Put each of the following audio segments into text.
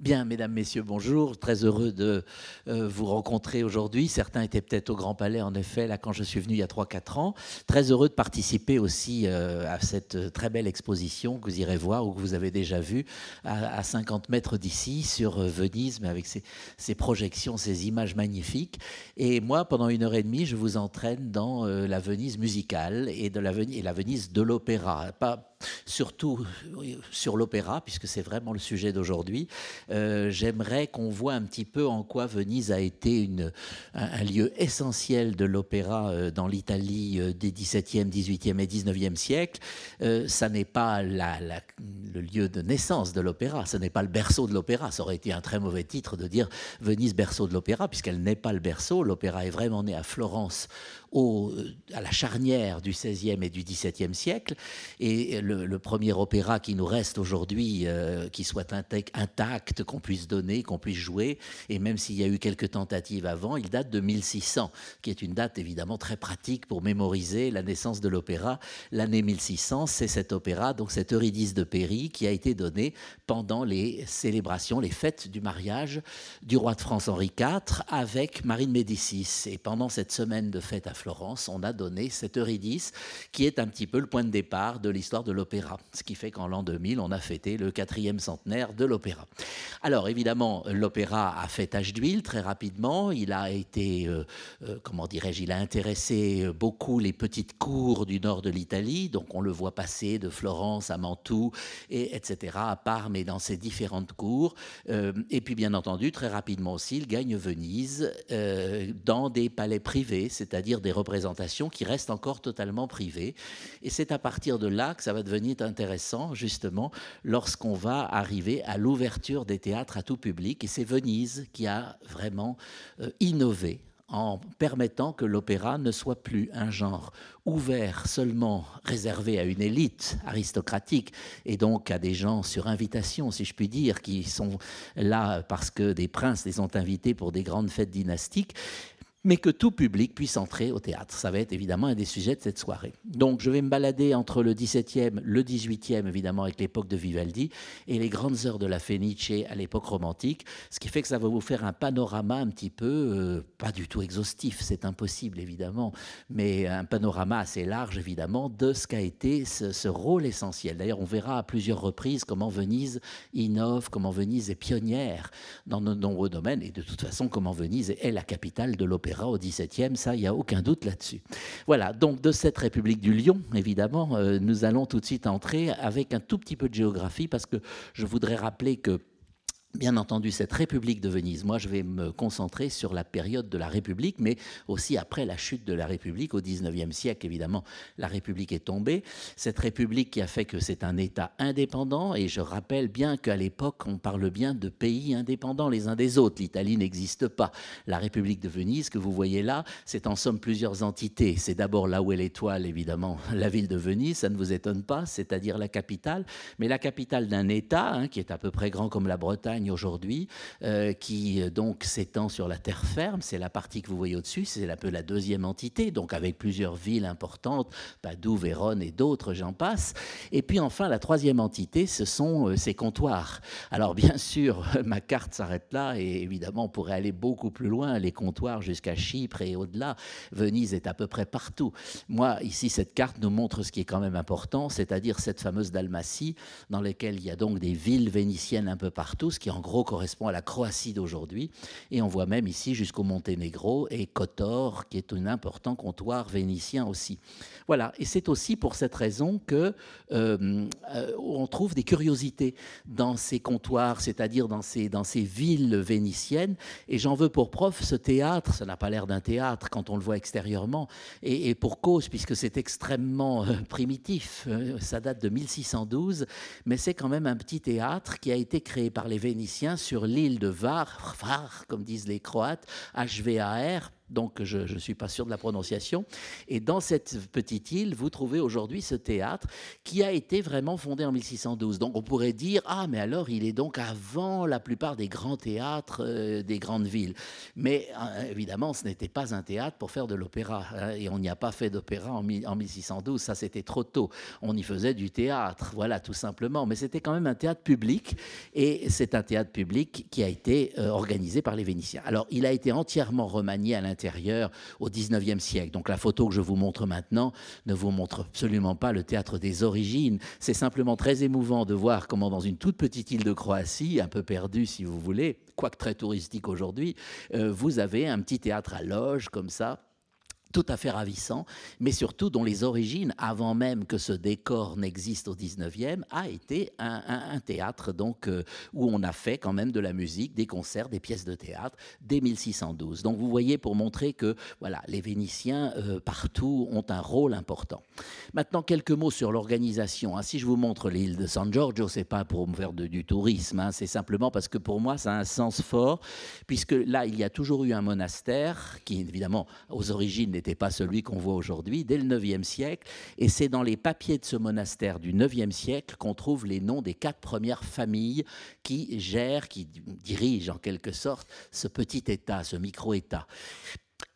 Bien, mesdames, messieurs, bonjour. Très heureux de euh, vous rencontrer aujourd'hui. Certains étaient peut-être au Grand Palais, en effet, là, quand je suis venu il y a 3-4 ans. Très heureux de participer aussi euh, à cette très belle exposition que vous irez voir ou que vous avez déjà vue à, 50 mètres d'ici sur euh, Venise, mais avec ses, projections, ses images magnifiques. Et moi, pendant une heure et demie, je vous entraîne dans la Venise musicale et, de la, et la Venise de l'opéra. Pas, surtout sur l'opéra, puisque c'est vraiment le sujet d'aujourd'hui. Euh, j'aimerais qu'on voit un petit peu en quoi Venise a été un, lieu essentiel de l'opéra euh, dans l'Italie euh, des 17e, 18e et 19e siècles. ça n'est pas le lieu de naissance de l'opéra, ce n'est pas le berceau de l'opéra. Ça aurait été un très mauvais titre de dire Venise berceau de l'opéra, puisqu'elle n'est pas le berceau. L'opéra est vraiment né à Florence au, à la charnière du XVIe et du XVIIe siècle. Et le, premier opéra qui nous reste aujourd'hui, euh, qui soit intact, qu'on puisse donner, qu'on puisse jouer, et même s'il y a eu quelques tentatives avant, il date de 1600, qui est une date évidemment très pratique pour mémoriser la naissance de l'opéra. L'année 1600, c'est cet opéra, donc cet Eurydice de Péry, qui a été donné pendant les célébrations, les fêtes du mariage du roi de France Henri IV avec Marie de Médicis. Et pendant cette semaine de fête à Florence, on a donné cette Eurydice qui est un petit peu le point de départ de l'histoire de l'opéra. Ce qui fait qu'en l'an 2000, on a fêté le quatrième centenaire de l'opéra. Alors évidemment, l'opéra a fait tache d'huile très rapidement. Il a été, euh, euh, comment dirais-je, il a intéressé beaucoup les petites cours du nord de l'Italie. Donc on le voit passer de Florence à Mantoue, et, etc., à Parme et dans ses différentes cours. Euh, et puis bien entendu, très rapidement aussi, il gagne Venise dans des palais privés, c'est-à-dire des représentations qui restent encore totalement privées. Et c'est à partir de là que ça va devenir intéressant, justement, lorsqu'on va arriver à l'ouverture des théâtres à tout public. Et c'est Venise qui a vraiment euh, innové en permettant que l'opéra ne soit plus un genre ouvert seulement réservé à une élite aristocratique et donc à des gens sur invitation, si je puis dire, qui sont là parce que des princes les ont invités pour des grandes fêtes dynastiques, mais que tout public puisse entrer au théâtre. Ça va être évidemment un des sujets de cette soirée. Donc je vais me balader entre le 17e, le 18e évidemment avec l'époque de Vivaldi et les grandes heures de la Fenice à l'époque romantique, ce qui fait que ça va vous faire un panorama un petit peu, euh, pas du tout exhaustif, c'est impossible évidemment, mais un panorama assez large évidemment de ce qu'a été ce, ce, rôle essentiel. D'ailleurs on verra à plusieurs reprises comment Venise innove, comment Venise est pionnière dans de nombreux domaines et de toute façon comment Venise est la capitale de l'opéra au XVIIe, ça, il n'y a aucun doute là-dessus. Voilà, donc de cette République du Lion, évidemment, euh, nous allons tout de suite entrer avec un tout petit peu de géographie, parce que je voudrais rappeler que Bien entendu, cette République de Venise, moi je vais me concentrer sur la période de la République, mais aussi après la chute de la République au XIXe siècle, évidemment, la République est tombée. Cette République qui a fait que c'est un État indépendant, et je rappelle bien qu'à l'époque, on parle bien de pays indépendants les uns des autres. L'Italie n'existe pas. La République de Venise, que vous voyez là, c'est en somme plusieurs entités. C'est d'abord là où est l'étoile, évidemment, la ville de Venise, ça ne vous étonne pas, c'est-à-dire la capitale, mais la capitale d'un État hein, qui est à peu près grand comme la Bretagne aujourd'hui, euh, qui euh, donc s'étend sur la terre ferme. C'est la partie que vous voyez au-dessus, c'est un peu la deuxième entité, donc avec plusieurs villes importantes, Padoue, Vérone et d'autres, j'en passe. Et puis enfin, la troisième entité, ce sont euh, ces comptoirs. Alors bien sûr, ma carte s'arrête là, et évidemment, on pourrait aller beaucoup plus loin, les comptoirs jusqu'à Chypre et au-delà. Venise est à peu près partout. Moi, ici, cette carte nous montre ce qui est quand même important, c'est-à-dire cette fameuse Dalmatie, dans laquelle il y a donc des villes vénitiennes un peu partout, ce qui en gros correspond à la Croatie d'aujourd'hui. Et on voit même ici jusqu'au Monténégro et Kotor, qui est un important comptoir vénitien aussi. Voilà, et c'est aussi pour cette raison que euh, euh, on trouve des curiosités dans ces comptoirs, c'est-à-dire dans ces, dans ces villes vénitiennes. Et j'en veux pour preuve ce théâtre, ça n'a pas l'air d'un théâtre quand on le voit extérieurement, et, pour cause, puisque c'est extrêmement euh, primitif. ça date de 1612, mais c'est quand même un petit théâtre qui a été créé par les Vénitiens sur l'île de Var, Var, comme disent les Croates, H-V-A-R, donc je ne suis pas sûr de la prononciation. Et dans cette petite île, vous trouvez aujourd'hui ce théâtre qui a été vraiment fondé en 1612. Donc on pourrait dire, ah mais alors il est donc avant la plupart des grands théâtres euh, des grandes villes. Mais euh, évidemment, ce n'était pas un théâtre pour faire de l'opéra. Hein, et on n'y a pas fait d'opéra en, en 1612, ça c'était trop tôt. On y faisait du théâtre, voilà, tout simplement. Mais c'était quand même un théâtre public. Et c'est un théâtre public qui a été euh, organisé par les Vénitiens. Alors il a été entièrement remanié à l'intérieur au 19e siècle. Donc la photo que je vous montre maintenant ne vous montre absolument pas le théâtre des origines. C'est simplement très émouvant de voir comment dans une toute petite île de Croatie, un peu perdue si vous voulez, quoique très touristique aujourd'hui, euh, vous avez un petit théâtre à loge comme ça tout à fait ravissant, mais surtout dont les origines, avant même que ce décor n'existe au 19e, a été un, théâtre donc euh, où on a fait quand même de la musique, des concerts, des pièces de théâtre dès 1612. Donc vous voyez pour montrer que voilà, les Vénitiens euh, partout ont un rôle important. Maintenant quelques mots sur l'organisation. Hein. Si je vous montre l'île de San Giorgio, c'est pas pour me faire du tourisme, hein. c'est simplement parce que pour moi ça a un sens fort, puisque là il y a toujours eu un monastère qui évidemment aux origines n'était pas celui qu'on voit aujourd'hui, dès le 9e siècle. Et c'est dans les papiers de ce monastère du 9e siècle qu'on trouve les noms des quatre premières familles qui gèrent, qui dirigent en quelque sorte ce petit État, ce micro-État.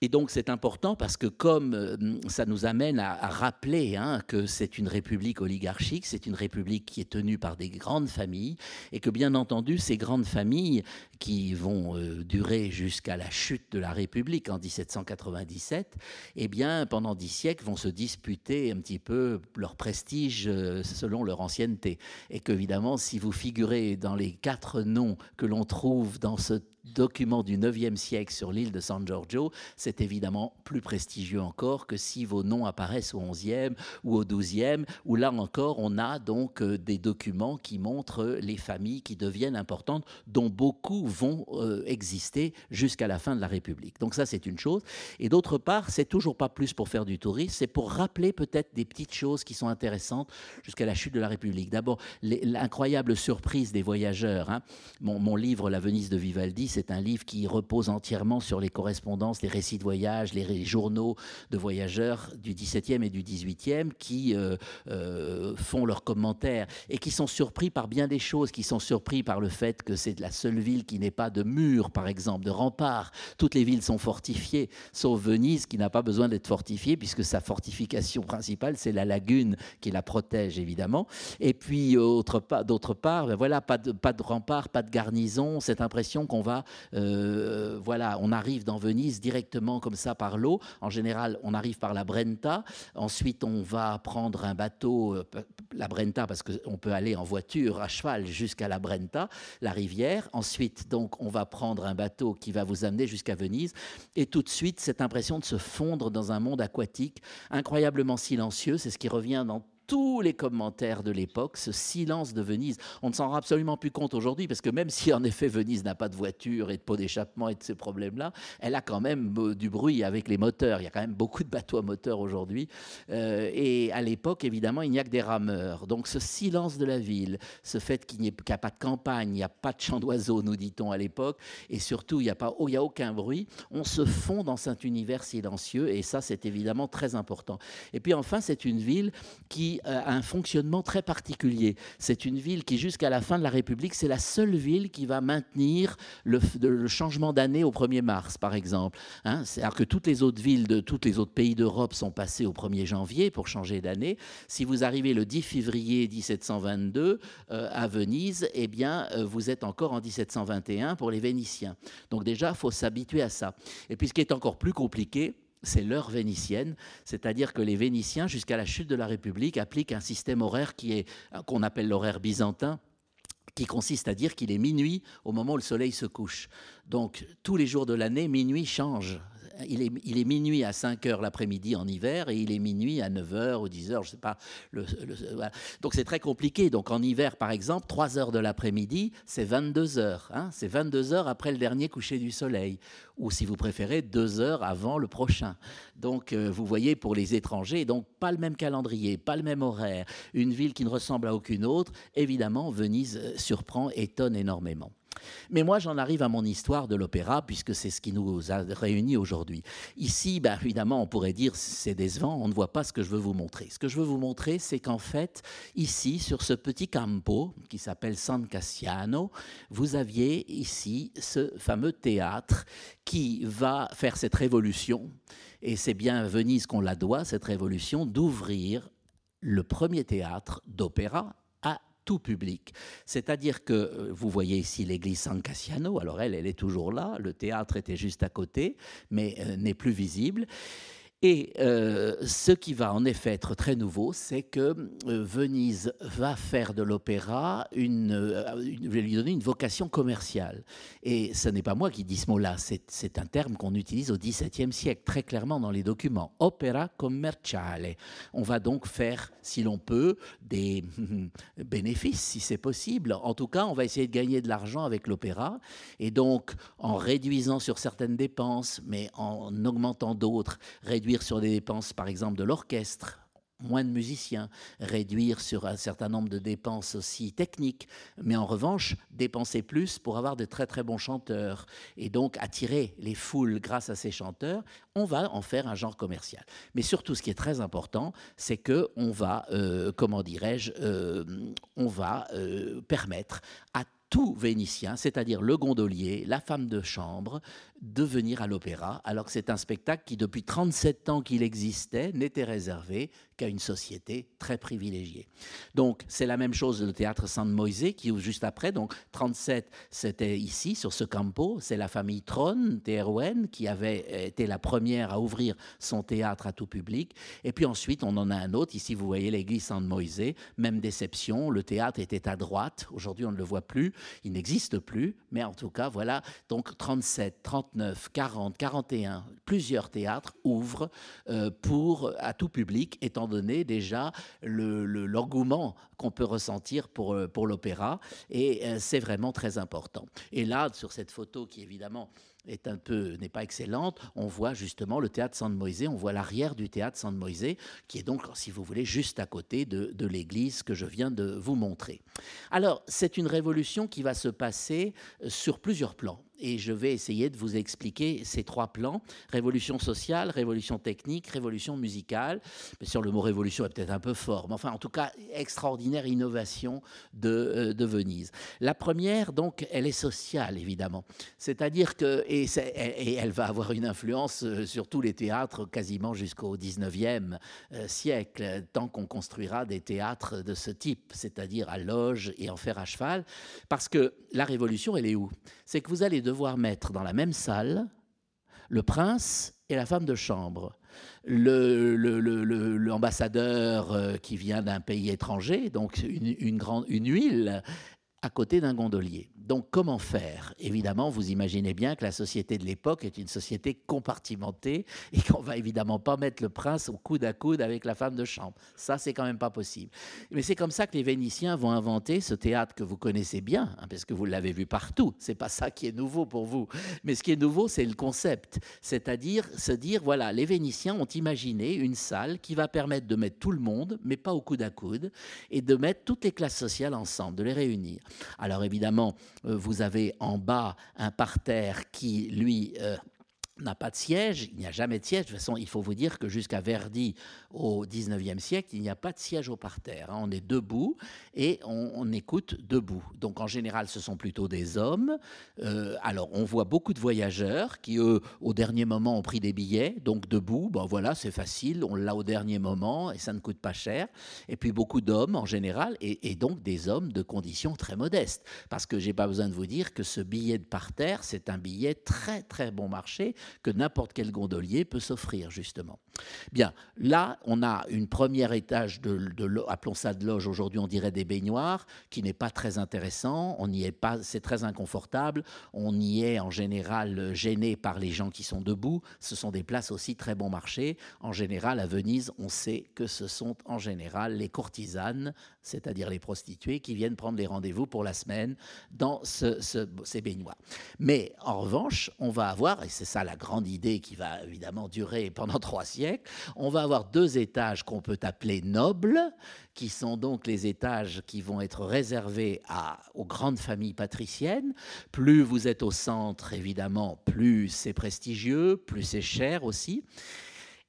Et donc c'est important parce que comme euh, ça nous amène à, rappeler hein, que c'est une république oligarchique, c'est une république qui est tenue par des grandes familles, et que bien entendu ces grandes familles qui vont euh, durer jusqu'à la chute de la République en 1797, eh bien pendant dix siècles vont se disputer un petit peu leur prestige euh, selon leur ancienneté. Et qu'évidemment si vous figurez dans les quatre noms que l'on trouve dans ce document du 9e siècle sur l'île de San Giorgio, c'est évidemment plus prestigieux encore que si vos noms apparaissent au 11e ou au 12e, où là encore on a donc euh, des documents qui montrent les familles qui deviennent importantes, dont beaucoup vont euh, exister jusqu'à la fin de la République. Donc ça c'est une chose. Et d'autre part, c'est toujours pas plus pour faire du tourisme, c'est pour rappeler peut-être des petites choses qui sont intéressantes jusqu'à la chute de la République. D'abord, l'incroyable surprise des voyageurs. Hein. Mon, mon livre La Venise de Vivaldi, c'est un livre qui repose entièrement sur les correspondances, les récits de voyage, les, journaux de voyageurs du XVIIe et du XVIIIe qui euh, euh, font leurs commentaires et qui sont surpris par bien des choses, qui sont surpris par le fait que c'est la seule ville qui n'ait pas de mur, par exemple, de rempart. Toutes les villes sont fortifiées, sauf Venise qui n'a pas besoin d'être fortifiée puisque sa fortification principale, c'est la lagune qui la protège évidemment. Et puis, d'autre part, ben voilà, pas de, pas de rempart, pas de garnison, cette impression qu'on va euh, voilà, on arrive dans Venise directement comme ça par l'eau. En général, on arrive par la Brenta. Ensuite, on va prendre un bateau, euh, la Brenta, parce qu'on peut aller en voiture, à cheval, jusqu'à la Brenta, la rivière. Ensuite, donc, on va prendre un bateau qui va vous amener jusqu'à Venise. Et tout de suite, cette impression de se fondre dans un monde aquatique incroyablement silencieux, c'est ce qui revient dans tous les commentaires de l'époque, ce silence de Venise. On ne s'en rend absolument plus compte aujourd'hui, parce que même si en effet Venise n'a pas de voiture et de pot d'échappement et de ces problèmes-là, elle a quand même euh, du bruit avec les moteurs. Il y a quand même beaucoup de bateaux à moteur aujourd'hui. Euh, et à l'époque, évidemment, il n'y a que des rameurs. Donc ce silence de la ville, ce fait qu'il n'y a pas de campagne, il n'y a pas de chant d'oiseaux, nous dit-on à l'époque, et surtout, il n'y a, pas, il y a aucun bruit, on se fond dans cet univers silencieux, et ça, c'est évidemment très important. Et puis enfin, c'est une ville qui euh, un fonctionnement très particulier. C'est une ville qui, jusqu'à la fin de la République, c'est la seule ville qui va maintenir le, changement d'année au 1er mars, par exemple. Hein. C'est-à-dire que toutes les autres villes de tous les autres pays d'Europe sont passées au 1er janvier pour changer d'année. Si vous arrivez le 10 février 1722 euh, à Venise, eh bien, euh, vous êtes encore en 1721 pour les Vénitiens. Donc déjà, il faut s'habituer à ça. Et puis, ce qui est encore plus compliqué, c'est l'heure vénitienne, c'est-à-dire que les Vénitiens, jusqu'à la chute de la République, appliquent un système horaire qui est qu'on appelle l'horaire byzantin, qui consiste à dire qu'il est minuit au moment où le soleil se couche. Donc tous les jours de l'année, minuit change il est, minuit à 5 heures l'après-midi en hiver et il est minuit à 9 heures ou 10 heures, je sais pas. Donc c'est très compliqué. Donc en hiver, par exemple, 3 heures de l'après-midi, c'est 22 heures. Hein. c'est 22 heures après le dernier coucher du soleil. Ou si vous préférez, 2 heures avant le prochain. Donc euh, vous voyez, pour les étrangers, donc pas le même calendrier, pas le même horaire, une ville qui ne ressemble à aucune autre, évidemment, Venise euh, surprend, étonne énormément. Mais moi, j'en arrive à mon histoire de l'opéra, puisque c'est ce qui nous a réunis aujourd'hui. Ici, ben, évidemment, on pourrait dire c'est décevant, on ne voit pas ce que je veux vous montrer. Ce que je veux vous montrer, c'est qu'en fait, ici, sur ce petit campo qui s'appelle San Cassiano, vous aviez ici ce fameux théâtre qui va faire cette révolution, et c'est bien à Venise qu'on la doit, cette révolution, d'ouvrir le premier théâtre d'opéra tout public. C'est-à-dire que euh, vous voyez ici l'église San Cassiano, alors elle, elle est toujours là, le théâtre était juste à côté, mais euh, n'est plus visible. Et euh, ce qui va en effet être très nouveau, c'est que euh, Venise va faire de l'opéra une, euh, lui donner une vocation commerciale. Et ce n'est pas moi qui dis ce mot-là, c'est un terme qu'on utilise au XVIIe siècle, très clairement dans les documents. Opera commerciale. On va donc faire, si l'on peut, des bénéfices, si c'est possible. En tout cas, on va essayer de gagner de l'argent avec l'opéra. Et donc, en réduisant sur certaines dépenses, mais en augmentant d'autres, réduire sur les dépenses, par exemple, de l'orchestre, moins de musiciens, réduire sur un certain nombre de dépenses aussi techniques, mais en revanche, dépenser plus pour avoir de très très bons chanteurs et donc attirer les foules grâce à ces chanteurs, on va en faire un genre commercial. Mais surtout, ce qui est très important, c'est que on va, euh, comment dirais-je, euh, on va euh, permettre à tout Vénitien, c'est-à-dire le gondolier, la femme de chambre, de venir à l'opéra, alors que c'est un spectacle qui, depuis 37 ans qu'il existait, n'était réservé qu'à une société très privilégiée. Donc, c'est la même chose le théâtre San Moisé, qui ouvre juste après. Donc, 37, c'était ici, sur ce campo. C'est la famille Tron, Terouenne, qui avait été la première à ouvrir son théâtre à tout public. Et puis ensuite, on en a un autre. Ici, vous voyez l'église San Moisé. Même déception. Le théâtre était à droite. Aujourd'hui, on ne le voit plus. Il n'existe plus. Mais en tout cas, voilà. Donc, 37, 39, 39, 40, 41, plusieurs théâtres ouvrent euh, pour à tout public, étant donné déjà l'engouement le, qu'on peut ressentir pour, euh, l'opéra. Et euh, c'est vraiment très important. Et là, sur cette photo qui évidemment n'est pas excellente, on voit justement le théâtre San Moisé, on voit l'arrière du théâtre San Moisé, qui est donc, si vous voulez, juste à côté de, l'église que je viens de vous montrer. Alors, c'est une révolution qui va se passer sur plusieurs plans. Et je vais essayer de vous expliquer ces trois plans révolution sociale, révolution technique, révolution musicale. Mais sur le mot révolution est peut-être un peu fort, mais enfin, en tout cas, extraordinaire innovation de, euh, Venise. La première, donc, elle est sociale, évidemment. C'est-à-dire que et, elle va avoir une influence euh, sur tous les théâtres quasiment jusqu'au 19e euh, siècle, tant qu'on construira des théâtres de ce type, c'est-à-dire à loge et en fer à cheval, parce que la révolution, elle est où? C'est que vous allez devoir mettre dans la même salle le prince et la femme de chambre. L'ambassadeur le, euh, qui vient d'un pays étranger, donc une, une, huile, à côté d'un gondolier. Donc comment faire? Évidemment, vous imaginez bien que la société de l'époque est une société compartimentée et qu'on va évidemment pas mettre le prince au coude à coude avec la femme de chambre. Ça, c'est quand même pas possible. Mais c'est comme ça que les Vénitiens vont inventer ce théâtre que vous connaissez bien, hein, parce que vous l'avez vu partout. C'est pas ça qui est nouveau pour vous. Mais ce qui est nouveau, c'est le concept, c'est-à-dire se dire voilà, les Vénitiens ont imaginé une salle qui va permettre de mettre tout le monde, mais pas au coude à coude, et de mettre toutes les classes sociales ensemble, de les réunir. Alors évidemment, euh, vous avez en bas un parterre qui, lui, euh, n'a pas de siège, il n'y a jamais de siège. De toute façon, il faut vous dire que jusqu'à Verdi, au 19e siècle, il n'y a pas de siège au parterre. Hein. On est debout et on, écoute debout. Donc en général, ce sont plutôt des hommes. Euh, alors on voit beaucoup de voyageurs qui, eux, au dernier moment, ont pris des billets. Donc debout, ben voilà, c'est facile, on l'a au dernier moment et ça ne coûte pas cher. Et puis beaucoup d'hommes en général et, donc des hommes de conditions très modestes. Parce que j'ai pas besoin de vous dire que ce billet de parterre, c'est un billet très très bon marché que n'importe quel gondolier peut s'offrir, justement. Bien, là, on a une première étage de, appelons ça de loge, aujourd'hui on dirait des baignoires, qui n'est pas très intéressant, on n'y est pas, c'est très inconfortable, on y est en général gêné par les gens qui sont debout, ce sont des places aussi très bon marché. En général, à Venise, on sait que ce sont en général les courtisanes, c'est-à-dire les prostituées, qui viennent prendre les rendez-vous pour la semaine dans ces baignoires. Mais en revanche, on va avoir, et c'est ça la grande idée qui va évidemment durer pendant trois siècles, On va avoir deux étages qu'on peut appeler nobles, qui sont donc les étages qui vont être réservés aux grandes familles patriciennes. Plus vous êtes au centre, évidemment, plus c'est prestigieux, plus c'est cher aussi.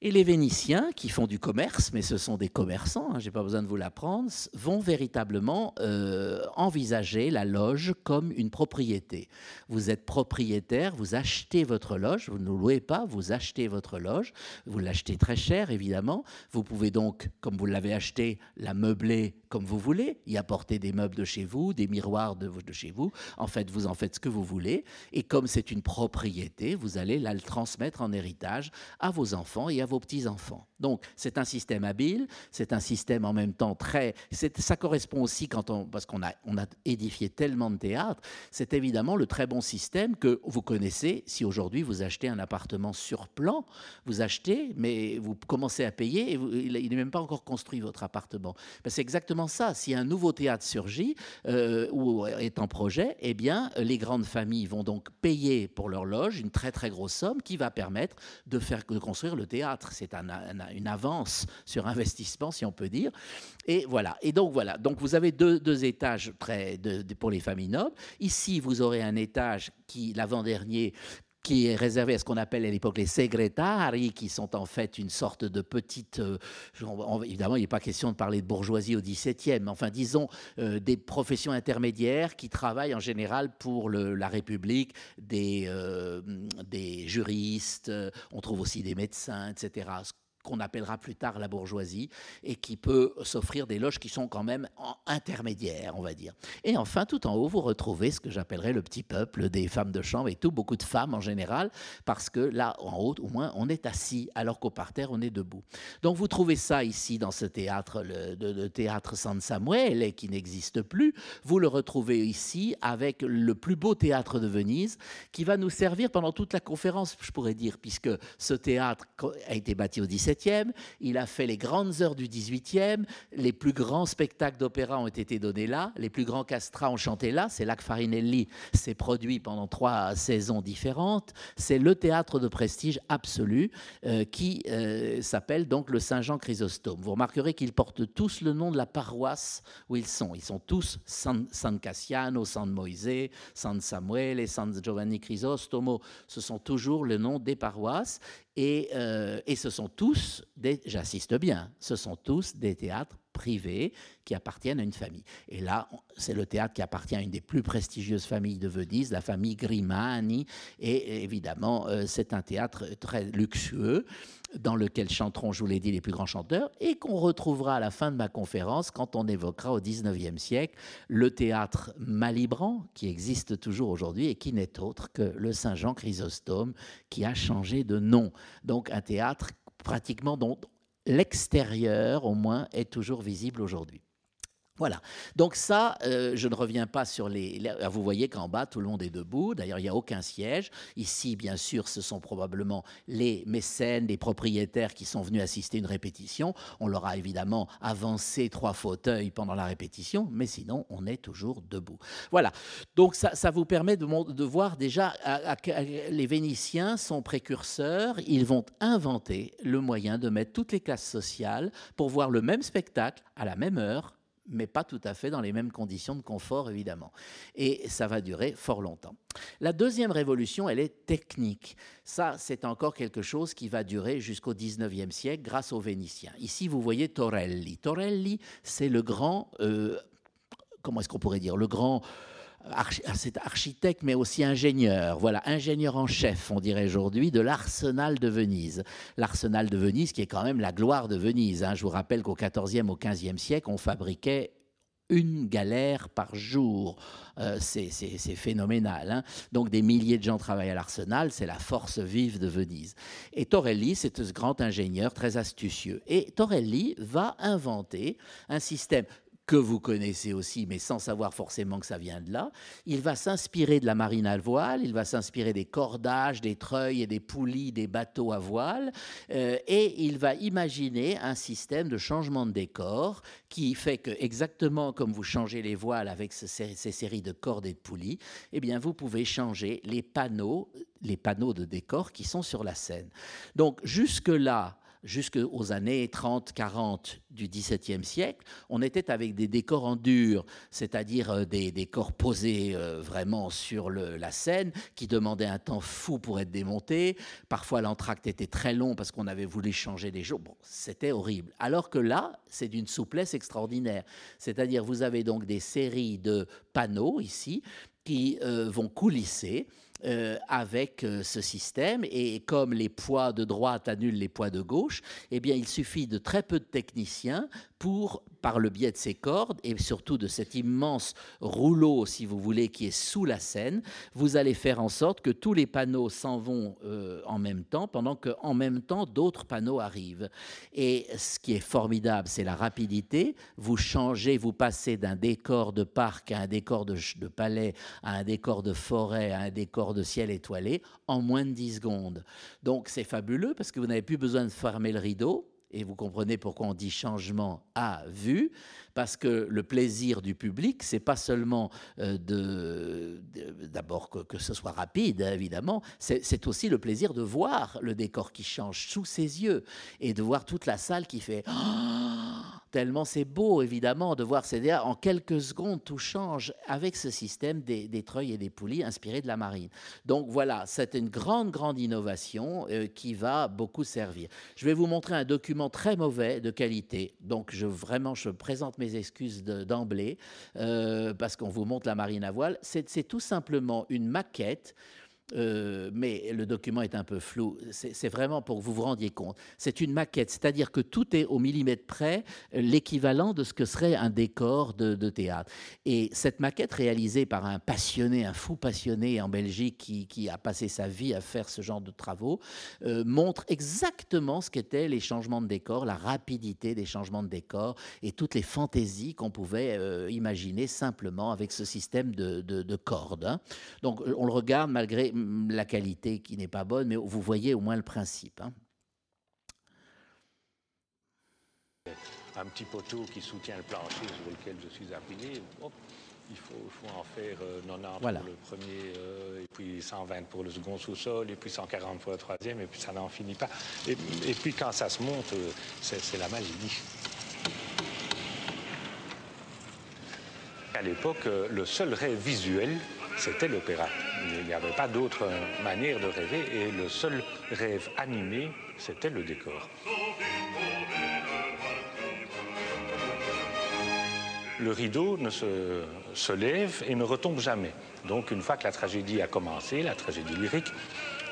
Et les Vénitiens, qui font du commerce, mais ce sont des commerçants, hein, je n'ai pas besoin de vous l'apprendre, vont véritablement euh, envisager la loge comme une propriété. Vous êtes propriétaire, vous achetez votre loge, vous ne louez pas, vous achetez votre loge, vous l'achetez très cher évidemment. Vous pouvez donc, comme vous l'avez acheté, la meubler comme vous voulez, y apporter des meubles de chez vous, des miroirs de, de chez vous. En fait, vous en faites ce que vous voulez. Et comme c'est une propriété, vous allez la transmettre en héritage à vos enfants et à vos petits-enfants. Donc, c'est un système habile, c'est un système en même temps très... Ça correspond aussi, quand on, parce qu'on a, on a édifié tellement de théâtres, c'est évidemment le très bon système que vous connaissez si aujourd'hui vous achetez un appartement sur plan, vous achetez, mais vous commencez à payer et il n'est même pas encore construit votre appartement. Ben, c'est exactement ça. Si un nouveau théâtre surgit euh, ou est en projet, eh bien, les grandes familles vont donc payer pour leur loge une très très grosse somme qui va permettre de faire de construire le théâtre. C'est un, une avance sur investissement, si on peut dire. Et voilà. Et donc voilà. Donc vous avez deux, étages très de, pour les familles nobles. Ici, vous aurez un étage qui, l'avant-dernier, qui est réservé à ce qu'on appelle à l'époque les segretari, qui sont en fait une sorte de petite... Euh, évidemment, il n'est pas question de parler de bourgeoisie au XVIIe, mais enfin, disons, euh, des professions intermédiaires qui travaillent en général pour la République, des, euh, des juristes, on trouve aussi des médecins, etc qu'on appellera plus tard la bourgeoisie, et qui peut s'offrir des loges qui sont quand même intermédiaires, on va dire. Et enfin, tout en haut, vous retrouvez ce que j'appellerais le petit peuple des femmes de chambre et tout, beaucoup de femmes en général, parce que là, en haut, au moins, on est assis, alors qu'au parterre, on est debout. Donc vous trouvez ça ici dans ce théâtre, le, de, théâtre San Samuel, qui n'existe plus. Vous le retrouvez ici avec le plus beau théâtre de Venise, qui va nous servir pendant toute la conférence, je pourrais dire, puisque ce théâtre a été bâti au XVIIe il a fait les grandes heures du 18e, les plus grands spectacles d'opéra ont été donnés là, les plus grands castrats ont chanté là, c'est là que Farinelli s'est produit pendant trois saisons différentes, c'est le théâtre de prestige absolu euh, qui euh, s'appelle donc le Saint-Jean Chrysostome. Vous remarquerez qu'ils portent tous le nom de la paroisse où ils sont. Ils sont tous San, Cassiano, San Moïse, San Samuel et San Giovanni Crisostomo. Ce sont toujours le nom des paroisses euh, et, ce sont tous, j'insiste bien, ce sont tous des théâtres privés qui appartiennent à une famille. Et là, c'est le théâtre qui appartient à une des plus prestigieuses familles de Venise, la famille Grimani. Et évidemment, euh, c'est un théâtre très luxueux dans lequel chanteront, je vous l'ai dit, les plus grands chanteurs, et qu'on retrouvera à la fin de ma conférence quand on évoquera au XIXe siècle le théâtre Malibran, qui existe toujours aujourd'hui et qui n'est autre que le Saint-Jean Chrysostome, qui a changé de nom. Donc un théâtre pratiquement dont l'extérieur, au moins, est toujours visible aujourd'hui. Voilà. Donc ça, euh, je ne reviens pas sur les, Vous voyez qu'en bas, tout le monde est debout. D'ailleurs, il n'y a aucun siège. Ici, bien sûr, ce sont probablement les mécènes, les propriétaires qui sont venus assister à une répétition. On leur a évidemment avancé trois fauteuils pendant la répétition, mais sinon, on est toujours debout. Voilà. Donc ça, ça vous permet de, voir déjà les Vénitiens sont précurseurs. Ils vont inventer le moyen de mettre toutes les classes sociales pour voir le même spectacle à la même heure mais pas tout à fait dans les mêmes conditions de confort, évidemment. Et ça va durer fort longtemps. La deuxième révolution, elle est technique. Ça, c'est encore quelque chose qui va durer jusqu'au 19e siècle grâce aux Vénitiens. Ici, vous voyez Torelli. Torelli, c'est le grand, euh, comment est-ce qu'on pourrait dire, le grand c'est architecte, mais aussi ingénieur. Voilà, ingénieur en chef, on dirait aujourd'hui, de l'arsenal de Venise. L'arsenal de Venise, qui est quand même la gloire de Venise. Hein. Je vous rappelle qu'au XIVe, au XVe siècle, on fabriquait une galère par jour. Euh, c'est phénoménal. Hein. Donc des milliers de gens travaillent à l'arsenal, c'est la force vive de Venise. Et Torelli, c'est ce grand ingénieur très astucieux. Et Torelli va inventer un système que vous connaissez aussi, mais sans savoir forcément que ça vient de là. Il va s'inspirer de la marine à voile, il va s'inspirer des cordages, des treuils et des poulies des bateaux à voile, euh, et il va imaginer un système de changement de décor qui fait que, exactement comme vous changez les voiles avec ces, séries de cordes et de poulies, eh bien, vous pouvez changer les panneaux, les panneaux de décor qui sont sur la scène. Donc, jusque-là, jusqu'aux années 30-40 du XVIIe siècle, on était avec des décors en dur, c'est-à-dire euh, des décors posés euh, vraiment sur la scène, qui demandaient un temps fou pour être démontés. Parfois, l'entracte était très long parce qu'on avait voulu changer des jours. Bon, c'était horrible. Alors que là, c'est d'une souplesse extraordinaire. C'est-à-dire, vous avez donc des séries de panneaux ici qui euh, vont coulisser euh, avec euh, ce système. Et comme les poids de droite annulent les poids de gauche, eh il suffit de très peu de techniciens pour, par le biais de ces cordes et surtout de cet immense rouleau, si vous voulez, qui est sous la scène, vous allez faire en sorte que tous les panneaux s'en vont euh, en même temps, pendant qu'en même temps, d'autres panneaux arrivent. Et ce qui est formidable, c'est la rapidité. Vous changez, vous passez d'un décor de parc à un décor de, de palais, à un décor de forêt, à un décor de ciel étoilé, en moins de 10 secondes. Donc c'est fabuleux parce que vous n'avez plus besoin de fermer le rideau et vous comprenez pourquoi on dit changement à vue, parce que le plaisir du public, c'est pas seulement euh, d'abord que, ce soit rapide, hein, évidemment, c'est aussi le plaisir de voir le décor qui change sous ses yeux et de voir toute la salle qui fait tellement c'est beau, évidemment, de voir cest en quelques secondes, tout change avec ce système des, des, treuils et des poulies inspirés de la marine. Donc voilà, c'est une grande, grande innovation euh, qui va beaucoup servir. Je vais vous montrer un document très mauvais de qualité. Donc je, vraiment, je présente mes excuses d'emblée euh, parce qu'on vous montre la marine à voile. C'est tout simplement une maquette euh, mais le document est un peu flou. C'est vraiment pour que vous vous rendiez compte. C'est une maquette, c'est-à-dire que tout est au millimètre près l'équivalent de ce que serait un décor de, théâtre. Et cette maquette réalisée par un passionné, un fou passionné en Belgique qui, a passé sa vie à faire ce genre de travaux, euh, montre exactement ce qu'étaient les changements de décor, la rapidité des changements de décor et toutes les fantaisies qu'on pouvait euh, imaginer simplement avec ce système de, cordes. Hein. Donc on le regarde malgré la qualité qui n'est pas bonne, mais vous voyez au moins le principe. Hein. Un petit poteau qui soutient le plancher sur lequel je suis appuyé. il, faut, en faire 90 euh, pour le premier, euh, et puis 120 pour le second sous-sol, et puis 140 pour le troisième, et puis ça n'en finit pas. Et, puis quand ça se monte, euh, c'est la magie. À l'époque, le seul rêve visuel, c'était l'opéra. Il n'y avait pas d'autre manière de rêver et le seul rêve animé, c'était le décor. Le rideau ne se, se lève et ne retombe jamais. Donc une fois que la tragédie a commencé, la tragédie lyrique,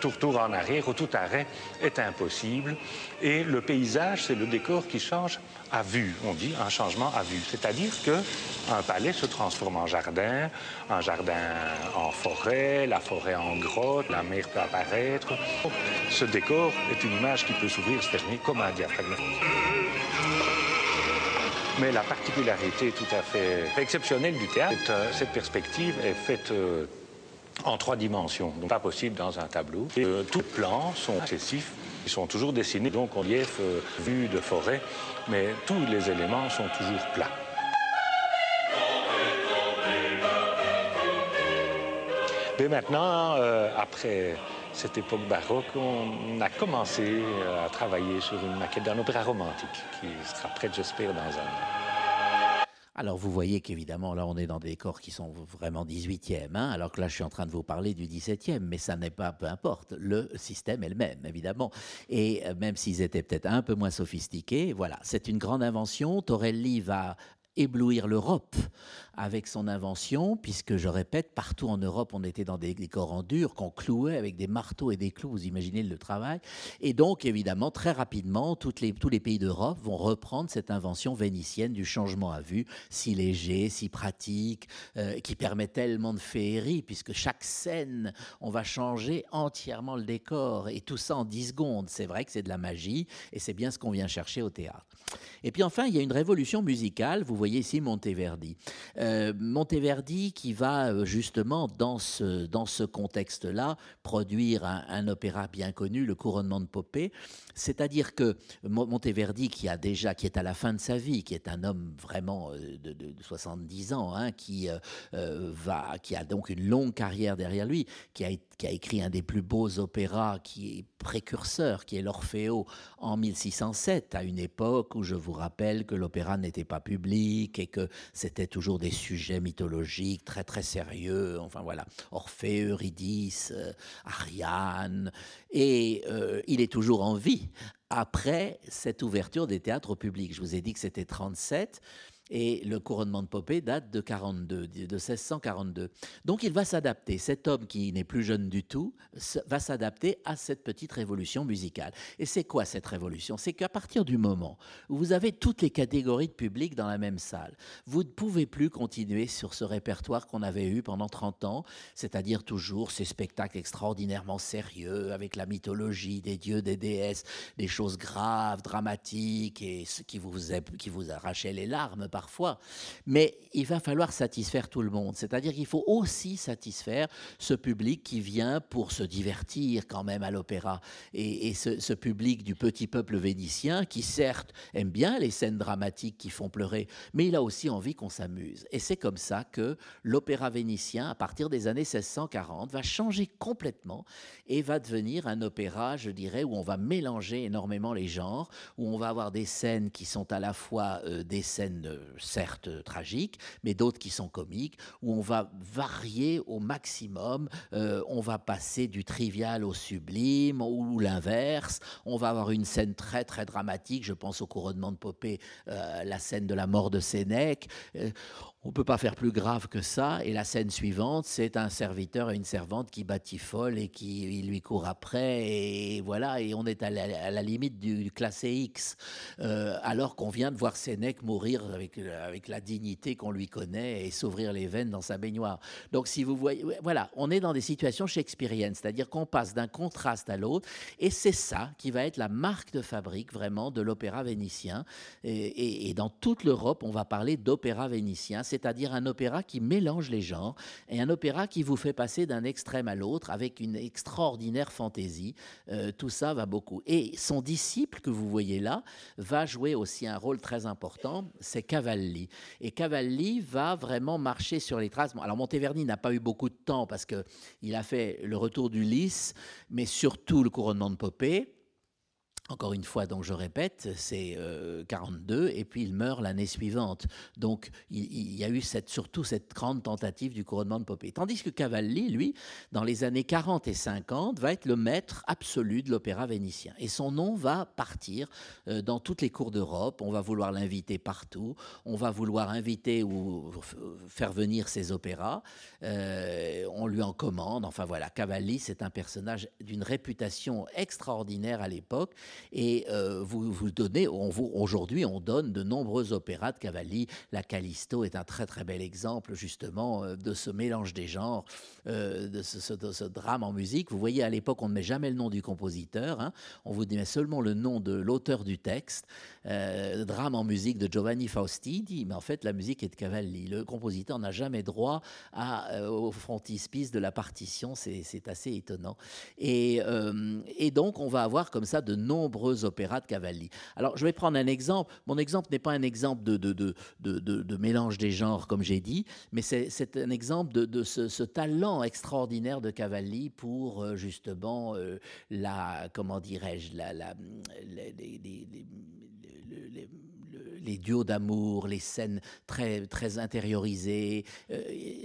tout retour en arrière ou tout arrêt est impossible. Et le paysage, c'est le décor qui change à vue. On dit un changement à vue. C'est-à-dire qu'un palais se transforme en jardin, un jardin en forêt, la forêt en grotte, la mer peut apparaître. Ce décor est une image qui peut s'ouvrir, se fermer comme un diaphragme. Mais la particularité tout à fait exceptionnelle du théâtre, cette perspective est faite euh, en trois dimensions, donc pas possible dans un tableau. Et, euh, tous les plans sont excessifs, ils sont toujours dessinés, donc en relief euh, vu de forêt, mais tous les éléments sont toujours plats. Mais maintenant, euh, après cette époque baroque, on a commencé à travailler sur une maquette d'un opéra romantique qui sera prête, j'espère, dans un an. Alors vous voyez qu'évidemment là on est dans des décors qui sont vraiment 18e, hein, alors que là je suis en train de vous parler du 17e, mais ça n'est pas, peu importe, le système est le même évidemment. Et euh, même s'ils étaient peut-être un peu moins sophistiqués, voilà, c'est une grande invention. Torelli va éblouir l'Europe avec son invention, puisque je répète, partout en Europe, on était dans des décors en dur qu'on clouait avec des marteaux et des clous, vous imaginez le travail. Et donc, évidemment, très rapidement, tous les pays d'Europe vont reprendre cette invention vénitienne du changement à vue, si léger, si pratique, euh, qui permet tellement de féerie, puisque chaque scène, on va changer entièrement le décor, et tout ça en 10 secondes. C'est vrai que c'est de la magie, et c'est bien ce qu'on vient chercher au théâtre. Et puis enfin, il y a une révolution musicale, vous voyez voyez ici Monteverdi. Euh, Monteverdi qui va euh, justement dans ce, dans ce contexte-là produire un, opéra bien connu, le couronnement de Popée. C'est-à-dire que Monteverdi, qui a déjà, qui est à la fin de sa vie, qui est un homme vraiment euh, de, 70 ans, hein, qui va, qui a donc une longue carrière derrière lui, qui a, qui a écrit un des plus beaux opéras, qui est précurseur, qui est l'Orfeo en 1607, à une époque où je vous rappelle que l'opéra n'était pas public et que c'était toujours des sujets mythologiques très très sérieux. Enfin voilà, Orphée, Eurydice, euh, Ariane, et euh, il est toujours en vie après cette ouverture des théâtres au public. Je vous ai dit que c'était 37. Et le couronnement de Popée date de 42, de 1642. Donc il va s'adapter. Cet homme qui n'est plus jeune du tout va s'adapter à cette petite révolution musicale. Et c'est quoi cette révolution? C'est qu'à partir du moment où vous avez toutes les catégories de public dans la même salle, vous ne pouvez plus continuer sur ce répertoire qu'on avait eu pendant 30 ans, c'est-à-dire toujours ces spectacles extraordinairement sérieux avec la mythologie des dieux, des déesses, des choses graves, dramatiques et qui qui vous arrachait les larmes parfois, mais il va falloir satisfaire tout le monde. C'est-à-dire qu'il faut aussi satisfaire ce public qui vient pour se divertir quand même à l'opéra. Et, ce, public du petit peuple vénitien qui certes aime bien les scènes dramatiques qui font pleurer, mais il a aussi envie qu'on s'amuse. Et c'est comme ça que l'opéra vénitien, à partir des années 1640, va changer complètement et va devenir un opéra, je dirais, où on va mélanger énormément les genres, où on va avoir des scènes qui sont à la fois euh, des scènes certes tragiques, mais d'autres qui sont comiques, où on va varier au maximum, euh, on va passer du trivial au sublime, ou l'inverse, on va avoir une scène très très dramatique, je pense au couronnement de Popée, euh, la scène de la mort de Sénèque, euh, on ne peut pas faire plus grave que ça. Et la scène suivante, c'est un serviteur et une servante qui batifolent et qui lui court après. Et voilà, et on est à la, limite du, classé X. Euh, alors qu'on vient de voir Sénèque mourir avec, avec la dignité qu'on lui connaît et s'ouvrir les veines dans sa baignoire. Donc, si vous voyez, voilà, on est dans des situations shakespeariennes, c'est-à-dire qu'on passe d'un contraste à l'autre. Et c'est ça qui va être la marque de fabrique vraiment de l'opéra vénitien. Et, et dans toute l'Europe, on va parler d'opéra vénitien c'est-à-dire un opéra qui mélange les genres et un opéra qui vous fait passer d'un extrême à l'autre avec une extraordinaire fantaisie. Euh, tout ça va beaucoup. Et son disciple que vous voyez là va jouer aussi un rôle très important, c'est Cavalli. Et Cavalli va vraiment marcher sur les traces. alors Monteverdi n'a pas eu beaucoup de temps parce qu'il a fait le retour du lys, mais surtout le couronnement de Popée. Encore une fois, donc je répète, c'est 42 euh, et puis il meurt l'année suivante. Donc il, y a eu surtout cette grande tentative du couronnement de Popée. Tandis que Cavalli, lui, dans les années 40 et 50, va être le maître absolu de l'opéra vénitien. Et son nom va partir euh, dans toutes les cours d'Europe. On va vouloir l'inviter partout. On va vouloir inviter ou faire venir ses opéras. Euh, on lui en commande. Enfin voilà, Cavalli, c'est un personnage d'une réputation extraordinaire à l'époque et euh, vous, vous donnez, aujourd'hui, on donne de nombreux opéras de Cavalli. La Callisto est un très très bel exemple justement euh, de ce mélange des genres, euh, de, ce, drame en musique. Vous voyez, à l'époque, on ne met jamais le nom du compositeur, hein. on vous met seulement le nom de l'auteur du texte. drame en musique de Giovanni Faustini, mais en fait, la musique est de Cavalli. Le compositeur n'a jamais droit à, au frontispice de la partition, c'est assez étonnant. Et, et donc, on va avoir comme ça de nombreux opéras de Cavalli. Alors, je vais prendre un exemple. Mon exemple n'est pas un exemple de, mélange des genres, comme j'ai dit, mais c'est un exemple de, ce, talent extraordinaire de Cavalli pour euh, justement euh, la, comment dirais-je, la, la, les duos d'amour, les scènes très, très intériorisées, euh,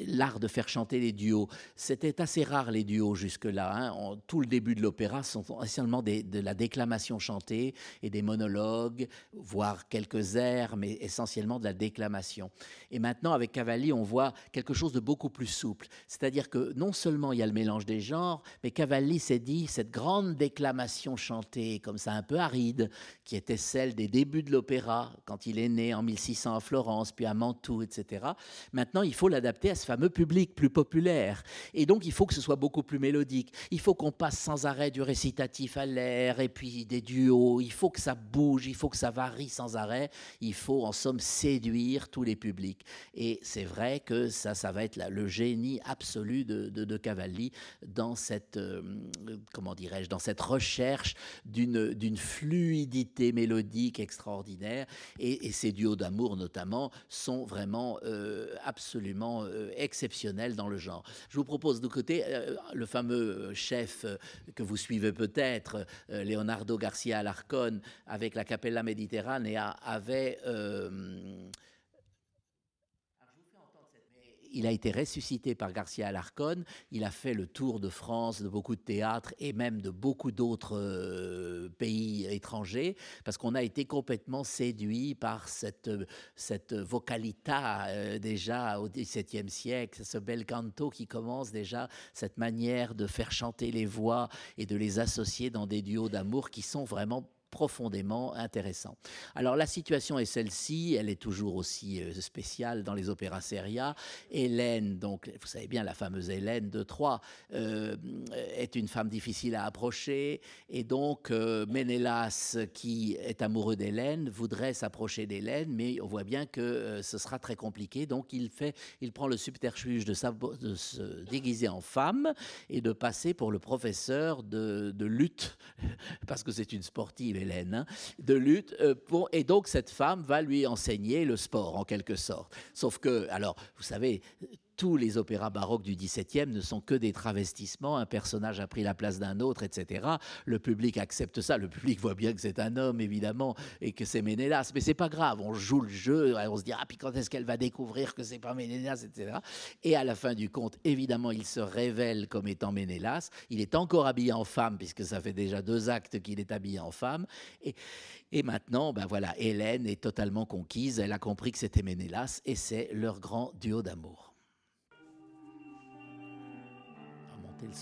l'art de faire chanter les duos. C'était assez rare les duos jusque-là. Hein. tout le début de l'opéra sont essentiellement de la déclamation chantée et des monologues, voire quelques airs, mais essentiellement de la déclamation. Et maintenant, avec Cavalli, on voit quelque chose de beaucoup plus souple. C'est-à-dire que non seulement il y a le mélange des genres, mais Cavalli s'est dit cette grande déclamation chantée, comme ça un peu aride, qui était celle des débuts de l'opéra, quand il est né en 1600 à Florence, puis à Mantoue, etc. Maintenant, il faut l'adapter à ce fameux public plus populaire. Et donc, il faut que ce soit beaucoup plus mélodique. Il faut qu'on passe sans arrêt du récitatif à l'air, et puis des duos. Il faut que ça bouge, il faut que ça varie sans arrêt. Il faut, en somme, séduire tous les publics. Et c'est vrai que ça, ça va être le génie absolu de, de, Cavalli dans cette, euh, comment dirais-je, dans cette recherche d'une fluidité mélodique extraordinaire. Et, ces duos d'amour, notamment, sont vraiment euh, absolument euh, exceptionnels dans le genre. Je vous propose de côté le fameux chef que vous suivez peut-être, Leonardo Garcia Alarcón, avec la Capella Mediterranea, avait il a été ressuscité par Garcia Alarcón. Il a fait le tour de France, de beaucoup de théâtres et même de beaucoup d'autres euh, pays étrangers, parce qu'on a été complètement séduit par cette, cette vocalita euh, déjà au XVIIe siècle, ce bel canto qui commence déjà, cette manière de faire chanter les voix et de les associer dans des duos d'amour qui sont vraiment profondément intéressant. Alors la situation est celle-ci, elle est toujours aussi euh, spéciale dans les opéras seria. Hélène, donc vous savez bien la fameuse Hélène de Troie, euh, est une femme difficile à approcher et donc euh, Ménélas, qui est amoureux d'Hélène, voudrait s'approcher d'Hélène, mais on voit bien que ce sera très compliqué. Donc il fait, il prend le subterfuge de, se déguiser en femme et de passer pour le professeur de, de lutte parce que c'est une sportive Hélène, hein, de lutte. Euh, et donc, cette femme va lui enseigner le sport, en quelque sorte. Sauf que, alors, vous savez, tous les opéras baroques du XVIIe ne sont que des travestissements, un personnage a pris la place d'un autre, etc. Le public accepte ça, le public voit bien que c'est un homme, évidemment, et que c'est Ménélas, mais c'est pas grave, on joue le jeu, on se dit, ah, puis quand est-ce qu'elle va découvrir que c'est pas Ménélas, etc. Et à la fin du compte, évidemment, il se révèle comme étant Ménélas, il est encore habillé en femme, puisque ça fait déjà deux actes qu'il est habillé en femme, et, et maintenant, ben voilà, Hélène est totalement conquise, elle a compris que c'était Ménélas, et c'est leur grand duo d'amour. Le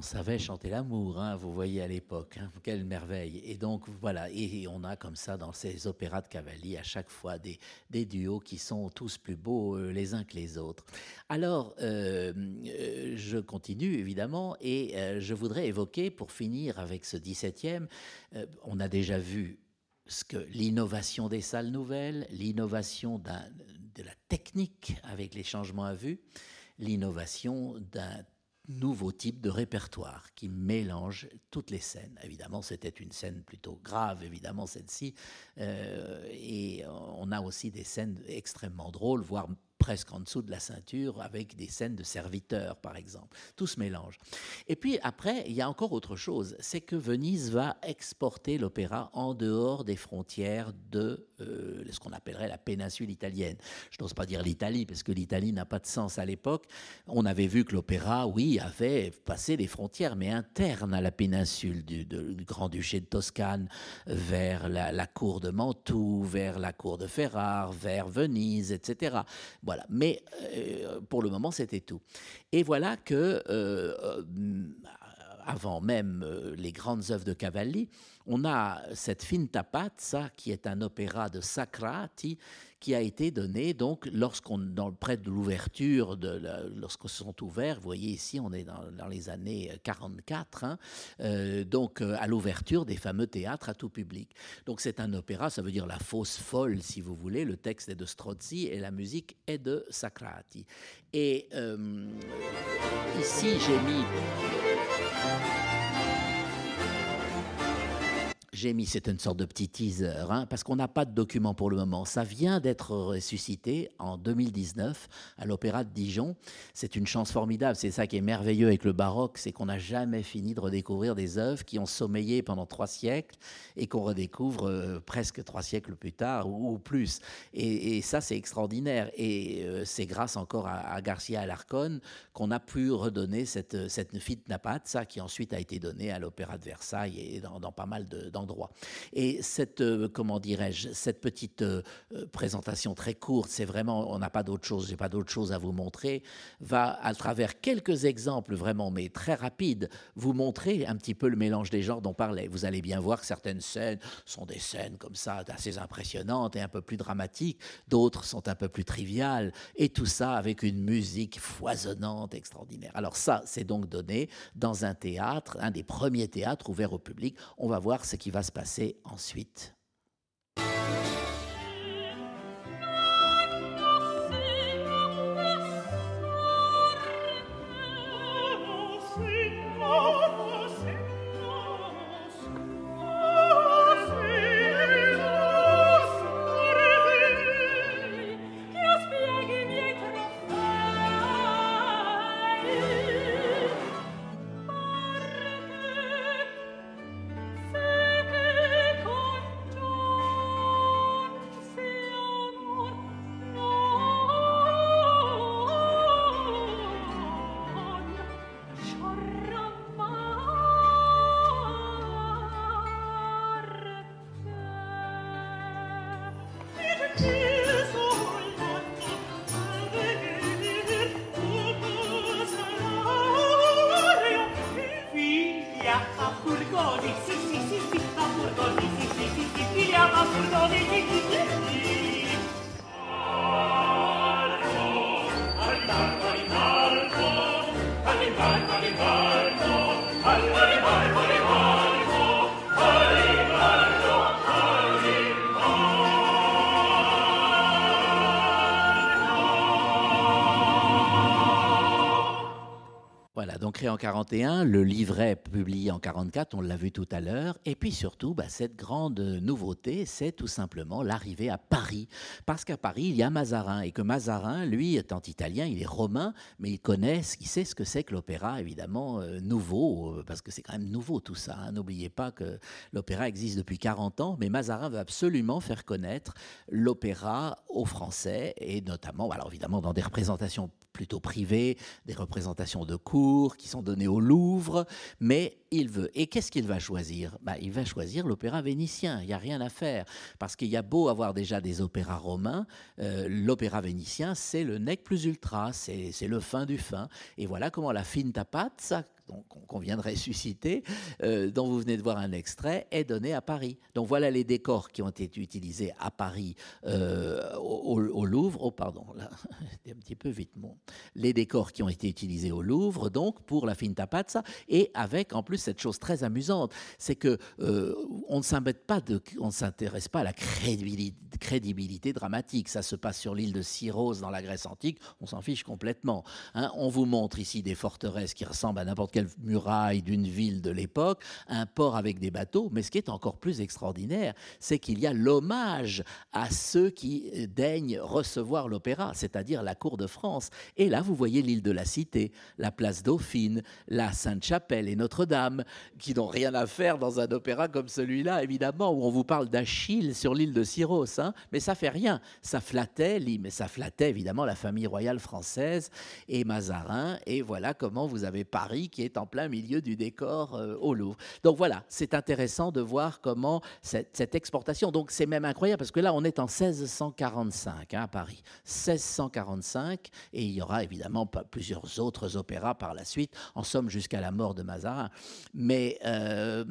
on savait chanter l'amour, hein, vous voyez à l'époque, hein, quelle merveille. Et donc voilà, et, on a comme ça dans ces opéras de Cavalli à chaque fois des, duos qui sont tous plus beaux euh, les uns que les autres. Alors, euh, euh, je continue évidemment et je voudrais évoquer, pour finir avec ce 17e, on a déjà vu ce que l'innovation des salles nouvelles, l'innovation de la technique avec les changements à vue, l'innovation d'un nouveau type de répertoire qui mélange toutes les scènes. Évidemment, c'était une scène plutôt grave, évidemment, celle-ci. Euh, et on a aussi des scènes extrêmement drôles, voire presque en dessous de la ceinture, avec des scènes de serviteurs, par exemple. Tout se mélange. Et puis après, il y a encore autre chose, c'est que Venise va exporter l'opéra en dehors des frontières de euh, ce qu'on appellerait la péninsule italienne. Je n'ose pas dire l'Italie, parce que l'Italie n'a pas de sens à l'époque. On avait vu que l'opéra, oui, avait passé les frontières, mais internes à la péninsule du, Grand-Duché de Toscane, vers la, cour de Mantoue, vers la cour de Ferrare, vers Venise, etc. Voilà. Mais euh, pour le moment, c'était tout. Et voilà que, euh, avant même les grandes œuvres de Cavalli, on a cette Finta Pazza, qui est un opéra de Sacrati, qui a été donné donc lorsqu'on, près de l'ouverture, de lorsqu'ils sont ouverts, vous voyez ici, on est dans, les années 44, hein, euh, donc euh, à l'ouverture des fameux théâtres à tout public. Donc c'est un opéra, ça veut dire la fausse folle, si vous voulez. Le texte est de Strozzi et la musique est de Sacrati. Et euh, ici, j'ai mis j'ai mis, c'est une sorte de petit teaser, hein, parce qu'on n'a pas de document pour le moment. Ça vient d'être ressuscité en 2019 à l'Opéra de Dijon. C'est une chance formidable. C'est ça qui est merveilleux avec le baroque, c'est qu'on n'a jamais fini de redécouvrir des œuvres qui ont sommeillé pendant trois siècles et qu'on redécouvre euh, presque trois siècles plus tard ou, plus. Et, ça, c'est extraordinaire. Et euh, c'est grâce encore à, Garcia Alarcón qu'on a pu redonner cette, cette ça qui ensuite a été donnée à l'Opéra de Versailles et dans, dans pas mal d'endroits et cette, euh, comment dirais-je, cette petite euh, euh, présentation très courte, c'est vraiment, on n'a pas d'autre chose, j'ai pas d'autre chose à vous montrer, va à travers quelques exemples vraiment, mais très rapides, vous montrer un petit peu le mélange des genres dont parlait. Vous allez bien voir que certaines scènes sont des scènes comme ça, assez impressionnantes et un peu plus dramatiques, d'autres sont un peu plus triviales, et tout ça avec une musique foisonnante, extraordinaire. Alors ça, c'est donc donné dans un théâtre, un des premiers théâtres ouverts au public. On va voir ce qui va se passer ensuite. En 41, le livret publié en 44, on l'a vu tout à l'heure, et puis surtout, bah, cette grande nouveauté, c'est tout simplement l'arrivée à Paris, parce qu'à Paris, il y a Mazarin, et que Mazarin, lui, étant italien, il est romain, mais il connaît, il sait ce que c'est que l'opéra, évidemment, euh, nouveau, euh, parce que c'est quand même nouveau tout ça. Hein. N'oubliez pas que l'opéra existe depuis 40 ans, mais Mazarin veut absolument faire connaître l'opéra aux Français, et notamment, alors évidemment, dans des représentations plutôt privées, des représentations de cours qui sont données au Louvre, mais il veut. Et qu'est-ce qu'il va choisir? Bah, Il va choisir l'opéra vénitien, il n'y a rien à faire, parce qu'il y a beau avoir déjà des opéras romains, euh, l'opéra vénitien, c'est le nec plus ultra, c'est le fin du fin. Et voilà comment la finta pazza, qu'on vient de ressusciter, euh, dont vous venez de voir un extrait, est donné à Paris. Donc voilà les décors qui ont été utilisés à Paris euh, au, Louvre. Oh pardon, là, un petit peu vite. Les décors qui ont été utilisés au Louvre, donc pour la Finta Pazza, et avec en plus cette chose très amusante, c'est que euh, on ne s'embête pas on s'intéresse pas à la crédibilité, dramatique. Ça se passe sur l'île de Syros dans la Grèce antique, on s'en fiche complètement. Hein. On vous montre ici des forteresses qui ressemblent à n'importe quelle muraille d'une ville de l'époque, un port avec des bateaux, mais ce qui est encore plus extraordinaire, c'est qu'il y a l'hommage à ceux qui daignent recevoir l'opéra, c'est-à-dire la cour de France. Et là, vous voyez l'île de la Cité, la place Dauphine, la Sainte-Chapelle et Notre-Dame, qui n'ont rien à faire dans un opéra comme celui-là, évidemment, où on vous parle d'Achille sur l'île de Syros. Hein. mais ça fait rien. Ça flattait, mais ça flattait évidemment la famille royale française et Mazarin. Et voilà comment vous avez Paris qui est en plein milieu du décor euh, au Louvre. Donc voilà, c'est intéressant de voir comment cette, exportation. Donc c'est même incroyable parce que là, on est en 1645 hein, à Paris. 1645, et il y aura évidemment plusieurs autres opéras par la suite, en somme jusqu'à la mort de Mazarin. Mais euh,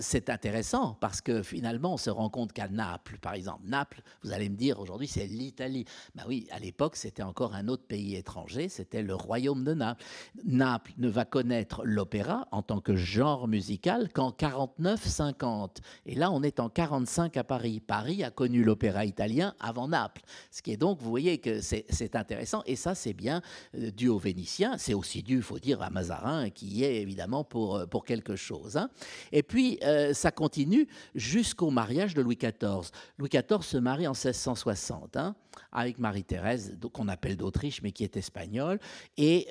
c'est intéressant parce que finalement, on se rend compte qu'à Naples, par exemple, Naples, vous allez me dire aujourd'hui, c'est l'Italie. Ben oui, à l'époque, c'était encore un autre pays étranger, c'était le royaume de Naples. Naples ne va connaître l'opéra en tant que genre musical qu'en 49-50. Et là, on est en 45 à Paris. Paris a connu l'opéra italien avant Naples. Ce qui est donc, vous voyez que c'est intéressant. Et ça, c'est bien euh, dû aux Vénitiens. C'est aussi dû, il faut dire, à Mazarin, qui est évidemment pour, euh, pour quelque chose. Hein. Et puis, euh, ça continue jusqu'au mariage de Louis XIV. Louis XIV se marie en 1660 hein, avec Marie-Thérèse, qu'on appelle d'Autriche, mais qui est espagnole. Et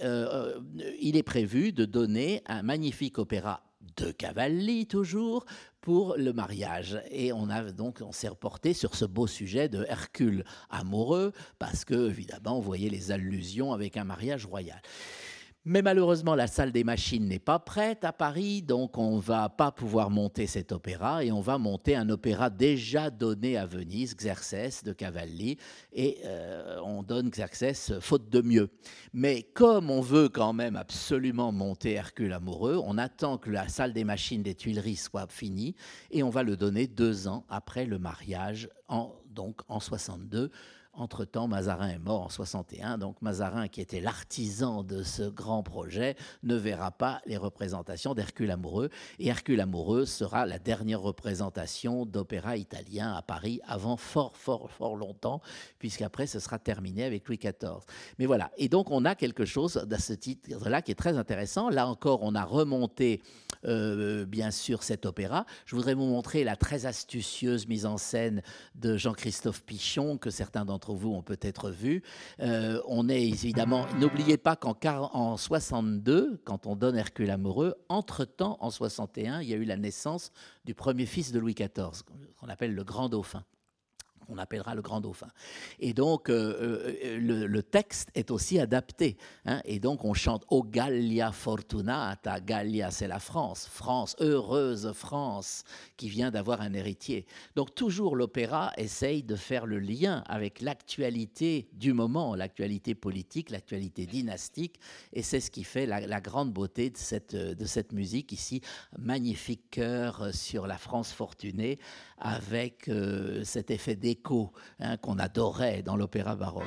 il est prévu de donner un magnifique opéra de Cavalli toujours pour le mariage. Et on a donc on s'est reporté sur ce beau sujet de Hercule amoureux parce que évidemment, vous voyez les allusions avec un mariage royal. Mais malheureusement, la salle des machines n'est pas prête à Paris, donc on va pas pouvoir monter cet opéra et on va monter un opéra déjà donné à Venise, Xerxes de Cavalli, et euh, on donne Xerxes faute de mieux. Mais comme on veut quand même absolument monter Hercule amoureux, on attend que la salle des machines des Tuileries soit finie et on va le donner deux ans après le mariage, en, donc en 62 entre-temps, Mazarin est mort en 61, donc Mazarin, qui était l'artisan de ce grand projet, ne verra pas les représentations d'Hercule Amoureux. Et Hercule Amoureux sera la dernière représentation d'opéra italien à Paris avant fort, fort, fort longtemps, puisqu'après, ce sera terminé avec Louis XIV. Mais voilà, et donc on a quelque chose de ce titre-là qui est très intéressant. Là encore, on a remonté, euh, bien sûr, cet opéra. Je voudrais vous montrer la très astucieuse mise en scène de Jean-Christophe Pichon, que certains d'entre vous ont peut-être vu. Euh, on est évidemment, n'oubliez pas qu'en 62, quand on donne Hercule amoureux, entre-temps, en 61, il y a eu la naissance du premier fils de Louis XIV, qu'on appelle le Grand Dauphin on appellera le grand dauphin. Et donc, euh, euh, le, texte est aussi adapté. Hein. et donc, on chante O Gallia Fortunata. Gallia, c'est la France. France, heureuse France, qui vient d'avoir un héritier. Donc, toujours l'opéra essaye de faire le lien avec l'actualité du moment, l'actualité politique, l'actualité dynastique. Et c'est ce qui fait la, grande beauté de cette, de cette musique ici. Magnifique chœur sur la France fortunée, avec euh, cet effet d'écho Hein, qu'on adorait dans l'opéra baroque.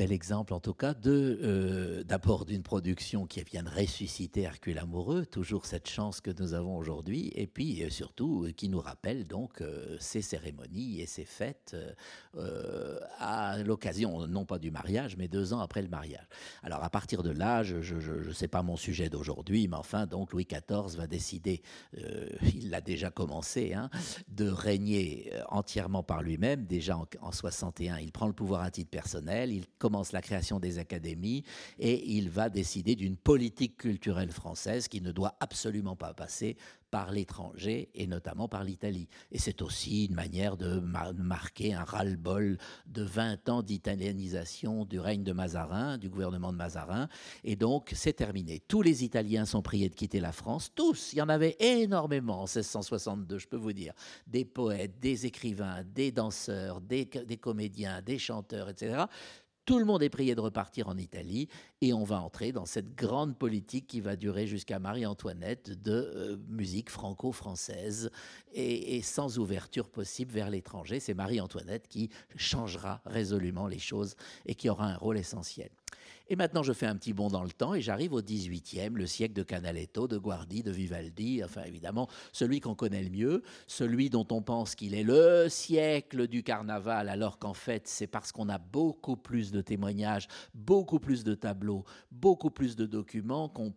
Bel exemple en tout cas de euh, d'abord d'une production qui vient de ressusciter Hercule Amoureux, toujours cette chance que nous avons aujourd'hui, et puis euh, surtout euh, qui nous rappelle donc ces cérémonies et ces fêtes à l'occasion non pas du mariage, mais deux ans après le mariage. Alors à partir de là, je ne sais pas mon sujet d'aujourd'hui, mais enfin donc Louis XIV va décider, il l'a déjà commencé, hein, de régner entièrement par lui-même. Déjà en, en 61, il prend le pouvoir à titre personnel il commence la création des académies et il va décider d'une politique culturelle française qui ne doit absolument pas passer par l'étranger et notamment par l'Italie. Et c'est aussi une manière de marquer un ras-le-bol de 20 ans d'italianisation du règne de Mazarin, du gouvernement de Mazarin. Et donc, c'est terminé. Tous les Italiens sont priés de quitter la France, tous. Il y en avait énormément en 1662, je peux vous dire. Des poètes, des écrivains, des danseurs, des, des comédiens, des chanteurs, etc. Tout le monde est prié de repartir en Italie et on va entrer dans cette grande politique qui va durer jusqu'à Marie-Antoinette de euh, musique franco-française et, sans ouverture possible vers l'étranger. C'est Marie-Antoinette qui changera résolument les choses et qui aura un rôle essentiel. Et maintenant, je fais un petit bond dans le temps et j'arrive au 18e, le siècle de Canaletto, de Guardi, de Vivaldi, enfin évidemment, celui qu'on connaît le mieux, celui dont on pense qu'il est le siècle du carnaval, alors qu'en fait, c'est parce qu'on a beaucoup plus de témoignages, beaucoup plus de tableaux, beaucoup plus de documents qu'on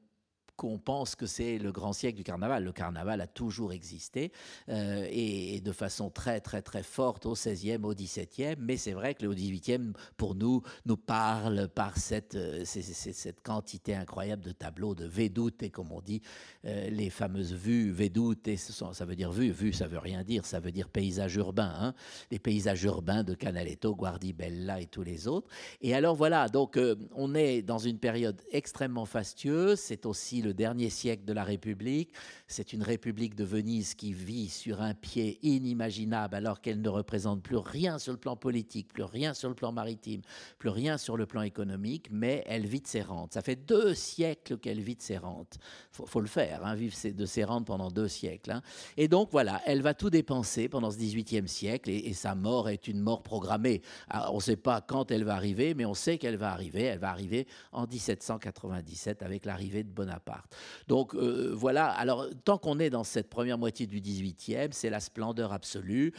qu'on pense que c'est le grand siècle du carnaval. Le carnaval a toujours existé euh, et, de façon très très très forte au 16e, au 17e, mais c'est vrai que le 18e, pour nous, nous parle par cette, euh, cette quantité incroyable de tableaux, de vedoute, et comme on dit, euh, les fameuses vues, vedoute, et ça veut dire vue, vue ça veut rien dire, ça veut dire paysage urbain, hein. les paysages urbains de Canaletto, Guardibella et tous les autres. Et alors voilà, donc on est dans une période extrêmement fastueuse, c'est aussi le dernier siècle de la République. C'est une République de Venise qui vit sur un pied inimaginable alors qu'elle ne représente plus rien sur le plan politique, plus rien sur le plan maritime, plus rien sur le plan économique, mais elle vit de ses rentes. Ça fait deux siècles qu'elle vit de ses rentes. Faut, faut le faire, hein, vivre de ses rentes pendant deux siècles. Hein. Et donc voilà, elle va tout dépenser pendant ce 18e siècle et, sa mort est une mort programmée. Ah, on ne sait pas quand elle va arriver, mais on sait qu'elle va arriver. Elle va arriver en 1797 avec l'arrivée de Bonaparte. Donc euh, voilà, alors tant qu'on est dans cette première moitié du 18e, c'est la splendeur absolue.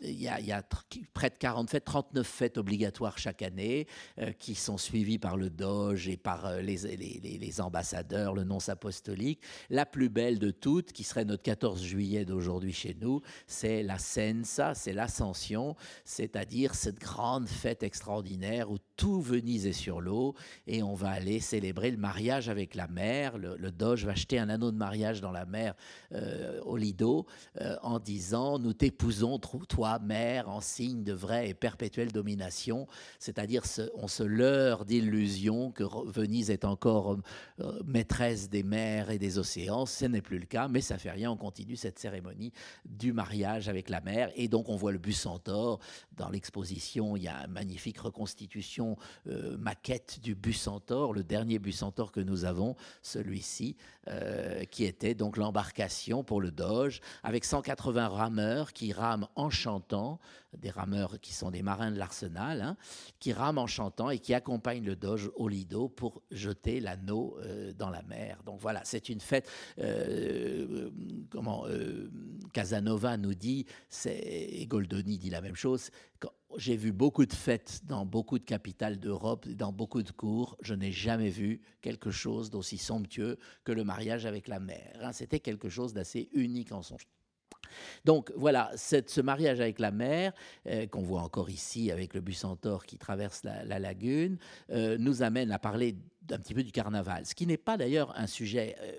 Il y, a, près de 40 fêtes, 39 fêtes obligatoires chaque année euh, qui sont suivies par le Doge et par euh, les, ambassadeurs, le nonce apostolique. La plus belle de toutes, qui serait notre 14 juillet d'aujourd'hui chez nous, c'est la Sensa, c'est l'Ascension, c'est-à-dire cette grande fête extraordinaire où tout Venise est sur l'eau et on va aller célébrer le mariage avec la mer, le, Doge va jeter un anneau de mariage dans la mer euh, au Lido euh, en disant Nous t'épousons, toi, mère, en signe de vraie et perpétuelle domination. C'est-à-dire, on se leurre d'illusion que Venise est encore euh, maîtresse des mers et des océans. Ce n'est plus le cas, mais ça fait rien. On continue cette cérémonie du mariage avec la mer. Et donc, on voit le bus centaure. Dans l'exposition, il y a une magnifique reconstitution, maquette du bus centaure, le dernier bus centaure que nous avons, celui ici, euh, qui était donc l'embarcation pour le Doge, avec 180 rameurs qui rament en chantant, des rameurs qui sont des marins de l'arsenal, hein, qui rament en chantant et qui accompagnent le Doge au Lido pour jeter l'anneau euh, dans la mer. Donc voilà, c'est une fête, euh, comment Casanova nous dit, et Goldoni dit la même chose, j'ai vu beaucoup de fêtes dans beaucoup de capitales d'Europe, dans beaucoup de cours. Je n'ai jamais vu quelque chose d'aussi somptueux que le mariage avec la mère. Hein. C'était quelque chose d'assez unique en son donc voilà, ce mariage avec la mer, euh, qu'on voit encore ici avec le centaure qui traverse la, lagune, euh, nous amène à parler d'un petit peu du carnaval, ce qui n'est pas d'ailleurs un sujet euh,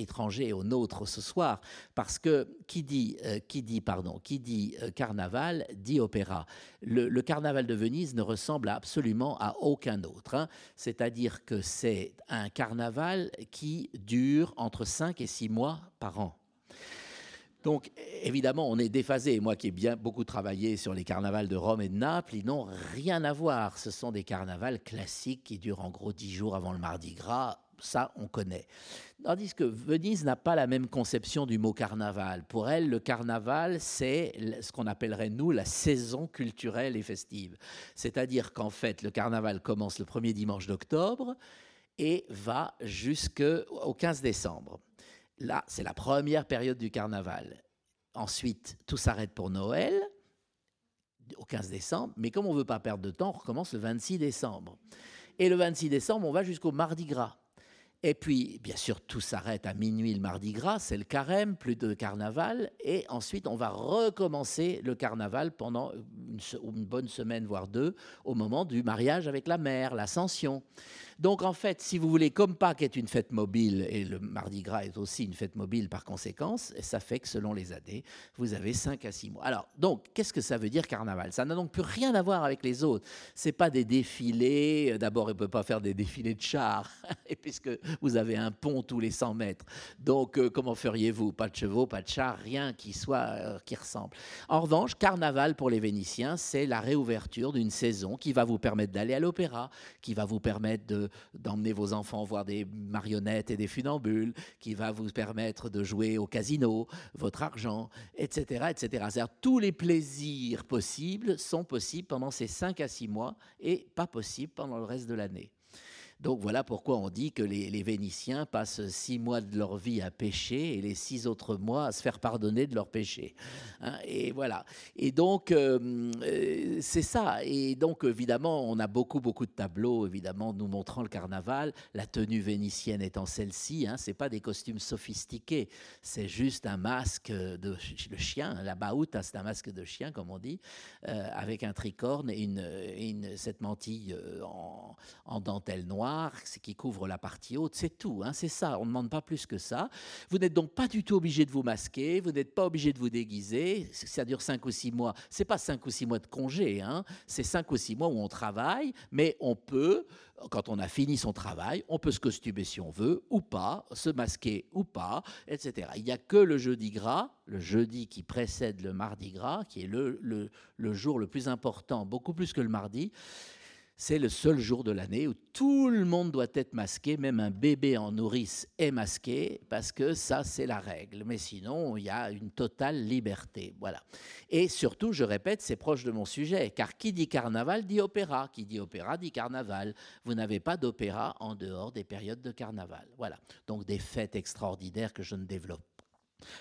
étranger au nôtre ce soir, parce que qui dit, qui dit, pardon, qui dit carnaval dit opéra. Le, carnaval de Venise ne ressemble absolument à aucun autre, hein. c'est-à-dire que c'est un carnaval qui dure entre 5 et 6 mois par an. Donc, évidemment, on est déphasé. Moi qui ai bien beaucoup travaillé sur les carnavals de Rome et de Naples, ils n'ont rien à voir. Ce sont des carnavals classiques qui durent en gros dix jours avant le Mardi Gras, ça, on connaît. Tandis que Venise n'a pas la même conception du mot carnaval. Pour elle, le carnaval, c'est ce qu'on appellerait, nous, la saison culturelle et festive. C'est-à-dire qu'en fait, le carnaval commence le premier dimanche d'octobre et va jusqu'au 15 décembre. Là, c'est la première période du carnaval. Ensuite, tout s'arrête pour Noël au 15 décembre, mais comme on ne veut pas perdre de temps, on recommence le 26 décembre. Et le 26 décembre, on va jusqu'au Mardi Gras. Et puis, bien sûr, tout s'arrête à minuit le mardi gras, c'est le carême, plus de carnaval. Et ensuite, on va recommencer le carnaval pendant une, bonne semaine, voire deux, au moment du mariage avec la mère, l'ascension. Donc, en fait, si vous voulez, comme Pâques est une fête mobile, et le mardi gras est aussi une fête mobile par conséquence, ça fait que selon les années, vous avez 5 à 6 mois. Alors, donc, qu'est-ce que ça veut dire carnaval? Ça n'a donc plus rien à voir avec les autres. C'est pas des défilés. D'abord, il ne peut pas faire des défilés de chars, puisque vous avez un pont tous les 100 mètres. Donc, euh, comment feriez-vous? Pas de chevaux, pas de chars, rien qui soit euh, qui ressemble. En revanche, carnaval pour les Vénitiens, c'est la réouverture d'une saison qui va vous permettre d'aller à l'opéra, qui va vous permettre d'emmener vos enfants voir des marionnettes et des funambules, qui va vous permettre de jouer au casino, votre argent, etc., etc. C'est-à-dire tous les plaisirs possibles sont possibles pendant ces 5 à 6 mois et pas possibles pendant le reste de l'année. Donc voilà pourquoi on dit que les, Vénitiens passent six mois de leur vie à pêcher et les six autres mois à se faire pardonner de leurs péchés. Hein. et voilà. Et donc euh, euh, c'est ça. Et donc évidemment, on a beaucoup beaucoup de tableaux évidemment nous montrant le carnaval. La tenue vénitienne étant celle-ci. Hein, c'est pas des costumes sophistiqués. C'est juste un masque de le chien. La baouta, c'est un masque de chien comme on dit, euh, avec un tricorne et une, cette mantille en dentelle noire qui couvre la partie haute, c'est tout, hein, c'est ça, on ne demande pas plus que ça. Vous n'êtes donc pas du tout obligé de vous masquer, vous n'êtes pas obligé de vous déguiser, ça dure 5 ou 6 mois, c'est pas 5 ou 6 mois de congé, hein, c'est 5 ou 6 mois où on travaille, mais on peut, quand on a fini son travail, on peut se costumer si on veut, ou pas, se masquer ou pas, etc. Il n'y a que le jeudi gras, le jeudi qui précède le mardi gras, qui est le jour le plus important, beaucoup plus que le mardi, c'est le seul jour de l'année où tout le monde doit être masqué, même un bébé en nourrice est masqué, parce que ça, c'est la règle. Mais sinon, il y a une totale liberté. Voilà. Et surtout, je répète, c'est proche de mon sujet, car qui dit carnaval dit opéra, qui dit opéra dit carnaval. Vous n'avez pas d'opéra en dehors des périodes de carnaval. Voilà. Donc des fêtes extraordinaires que je ne développe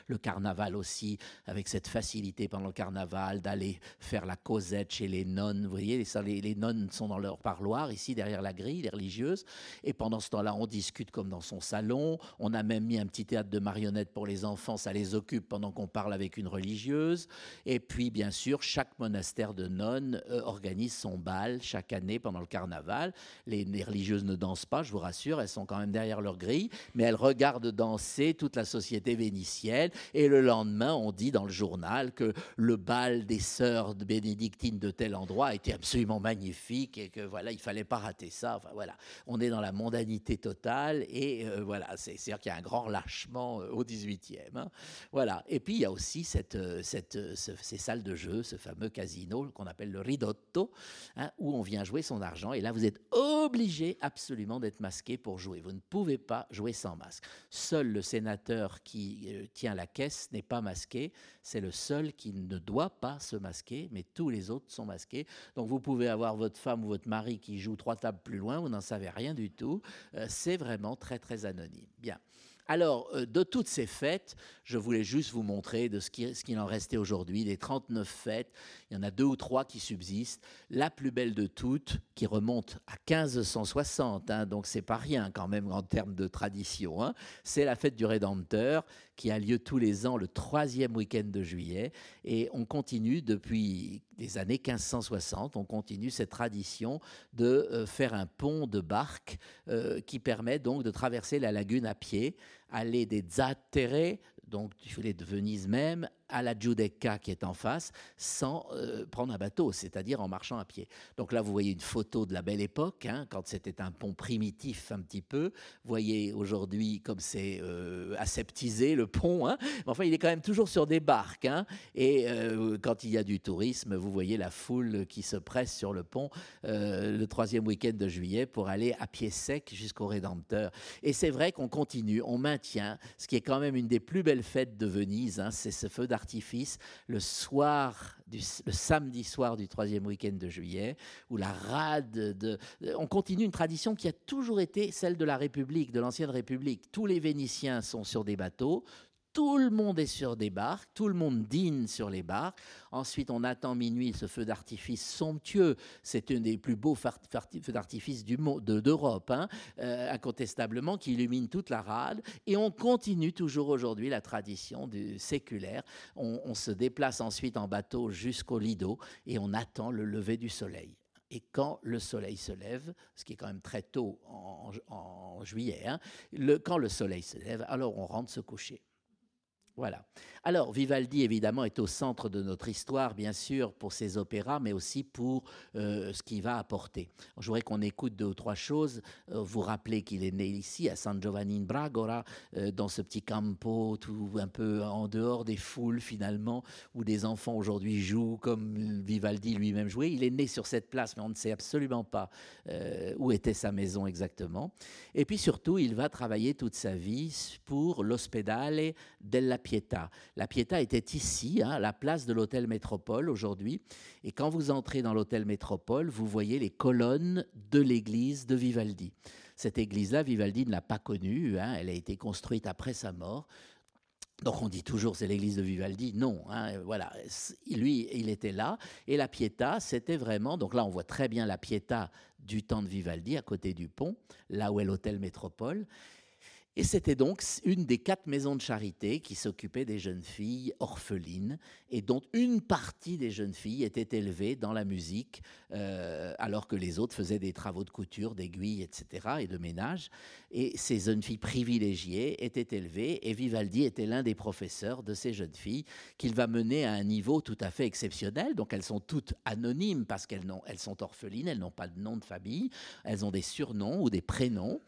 le carnaval aussi, avec cette facilité pendant le carnaval d'aller faire la causette chez les nonnes. Vous voyez, les, nonnes sont dans leur parloir, ici derrière la grille, les religieuses. Et pendant ce temps-là, on discute comme dans son salon. On a même mis un petit théâtre de marionnettes pour les enfants, ça les occupe pendant qu'on parle avec une religieuse. Et puis, bien sûr, chaque monastère de nonnes euh, organise son bal chaque année pendant le carnaval. Les, les religieuses ne dansent pas, je vous rassure, elles sont quand même derrière leur grille, mais elles regardent danser toute la société vénitienne et le lendemain, on dit dans le journal que le bal des sœurs bénédictines de tel endroit était absolument magnifique et que voilà, il fallait pas rater ça. Enfin voilà, on est dans la mondanité totale et euh, voilà, c'est-à-dire qu'il y a un grand relâchement euh, au 18e. Hein. Voilà. Et puis il y a aussi cette, euh, cette, ces salles de jeu, ce fameux casino qu'on appelle le ridotto, hein, où on vient jouer son argent. Et là, vous êtes obligé absolument d'être masqué pour jouer. Vous ne pouvez pas jouer sans masque. Seul le sénateur qui tient la caisse n'est pas masqué. C'est le seul qui ne doit pas se masquer, mais tous les autres sont masqués. Donc vous pouvez avoir votre femme ou votre mari qui joue trois tables plus loin, vous n'en savez rien du tout. Euh, c'est vraiment très très anonyme. Bien. Alors, euh, de toutes ces fêtes, je voulais juste vous montrer de ce qu'il en restait aujourd'hui. Des 39 fêtes, il y en a deux ou trois qui subsistent. La plus belle de toutes, qui remonte à 1560, hein, donc c'est pas rien quand même en termes de tradition, hein, c'est la fête du Rédempteur, qui a lieu tous les ans le troisième week-end de juillet. Et on continue depuis les années 1560, on continue cette tradition de euh, faire un pont de barque euh, qui permet donc de traverser la lagune à pied aller des Zattere, donc du filet de Venise même, à la Giudecca qui est en face sans euh, prendre un bateau, c'est-à-dire en marchant à pied. Donc là, vous voyez une photo de la belle époque, hein, quand c'était un pont primitif un petit peu. Vous voyez aujourd'hui comme c'est euh, aseptisé le pont. Hein. Enfin, il est quand même toujours sur des barques. Hein. Et euh, quand il y a du tourisme, vous voyez la foule qui se presse sur le pont le troisième week-end de juillet pour aller à pied sec jusqu'au Rédempteur. Et c'est vrai qu'on continue, on maintient ce qui est quand même une des plus belles fêtes de Venise, c'est ce feu d'artifice le soir, du, le samedi soir du troisième week-end de juillet, où la rade de, on continue une tradition qui a toujours été celle de la République, de l'ancienne République. Tous les Vénitiens sont sur des bateaux, tout le monde est sur des barques, tout le monde dîne sur les barques. Ensuite, on attend minuit ce feu d'artifice somptueux. C'est un des plus beaux feux d'artifice d'Europe, hein, euh, incontestablement, qui illumine toute la rade. Et on continue toujours aujourd'hui la tradition du séculaire. On, se déplace ensuite en bateau jusqu'au Lido et on attend le lever du soleil. Et quand le soleil se lève, ce qui est quand même très tôt en, juillet, hein, quand le soleil se lève, alors on rentre se coucher. Voilà. Alors, Vivaldi, évidemment, est au centre de notre histoire, bien sûr, pour ses opéras, mais aussi pour euh, ce qu'il va apporter. Je voudrais qu'on écoute deux ou trois choses. Euh, vous rappelez qu'il est né ici, à San Giovanni in Bragora, euh, dans ce petit campo, tout un peu en dehors des foules, finalement, où des enfants aujourd'hui jouent comme Vivaldi lui-même jouait. Il est né sur cette place, mais on ne sait absolument pas où était sa maison exactement. Et puis surtout, il va travailler toute sa vie pour l'Ospedale della La Pietà était ici, à hein, la place de l'hôtel Métropole aujourd'hui. Et quand vous entrez dans l'hôtel Métropole, vous voyez les colonnes de l'église de Vivaldi. Cette église-là, Vivaldi ne l'a pas connue, hein, elle a été construite après sa mort. Donc on dit toujours c'est l'église de Vivaldi. Non, hein, voilà. Lui, il était là. Et la Pietà, c'était vraiment. Donc là, on voit très bien la Pietà du temps de Vivaldi, à côté du pont, là où est l'hôtel Métropole. Et c'était donc une des quatre maisons de charité qui s'occupait des jeunes filles orphelines et dont une partie des jeunes filles était élevée dans la musique euh, alors que les autres faisaient des travaux de couture, d'aiguille, etc. et de ménage. Et ces jeunes filles privilégiées étaient élevées et Vivaldi était l'un des professeurs de ces jeunes filles qu'il va mener à un niveau tout à fait exceptionnel. Donc elles sont toutes anonymes parce qu'elles elles sont orphelines, elles n'ont pas de nom de famille, elles ont des surnoms ou des prénoms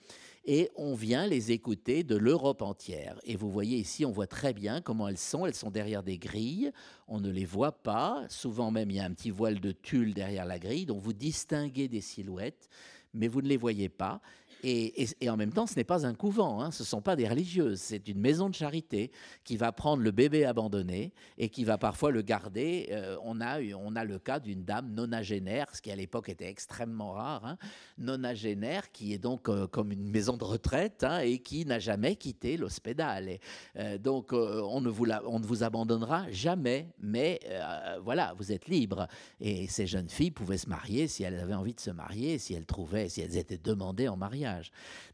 et on vient les écouter de l'Europe entière. Et vous voyez ici, on voit très bien comment elles sont. Elles sont derrière des grilles, on ne les voit pas. Souvent même, il y a un petit voile de tulle derrière la grille, donc vous distinguez des silhouettes, mais vous ne les voyez pas. Et, en même temps, ce n'est pas un couvent, hein, ce ne sont pas des religieuses, c'est une maison de charité qui va prendre le bébé abandonné et qui va parfois le garder. Euh, on, a, on a le cas d'une dame nonagénaire, ce qui à l'époque était extrêmement rare, hein, nonagénaire, qui est donc euh, comme une maison de retraite hein, et qui n'a jamais quitté l'hospital. Euh, donc on, ne vous on ne vous abandonnera jamais, mais voilà, vous êtes libre. Et ces jeunes filles pouvaient se marier si elles avaient envie de se marier, si elles trouvaient, si elles étaient demandées en mariage.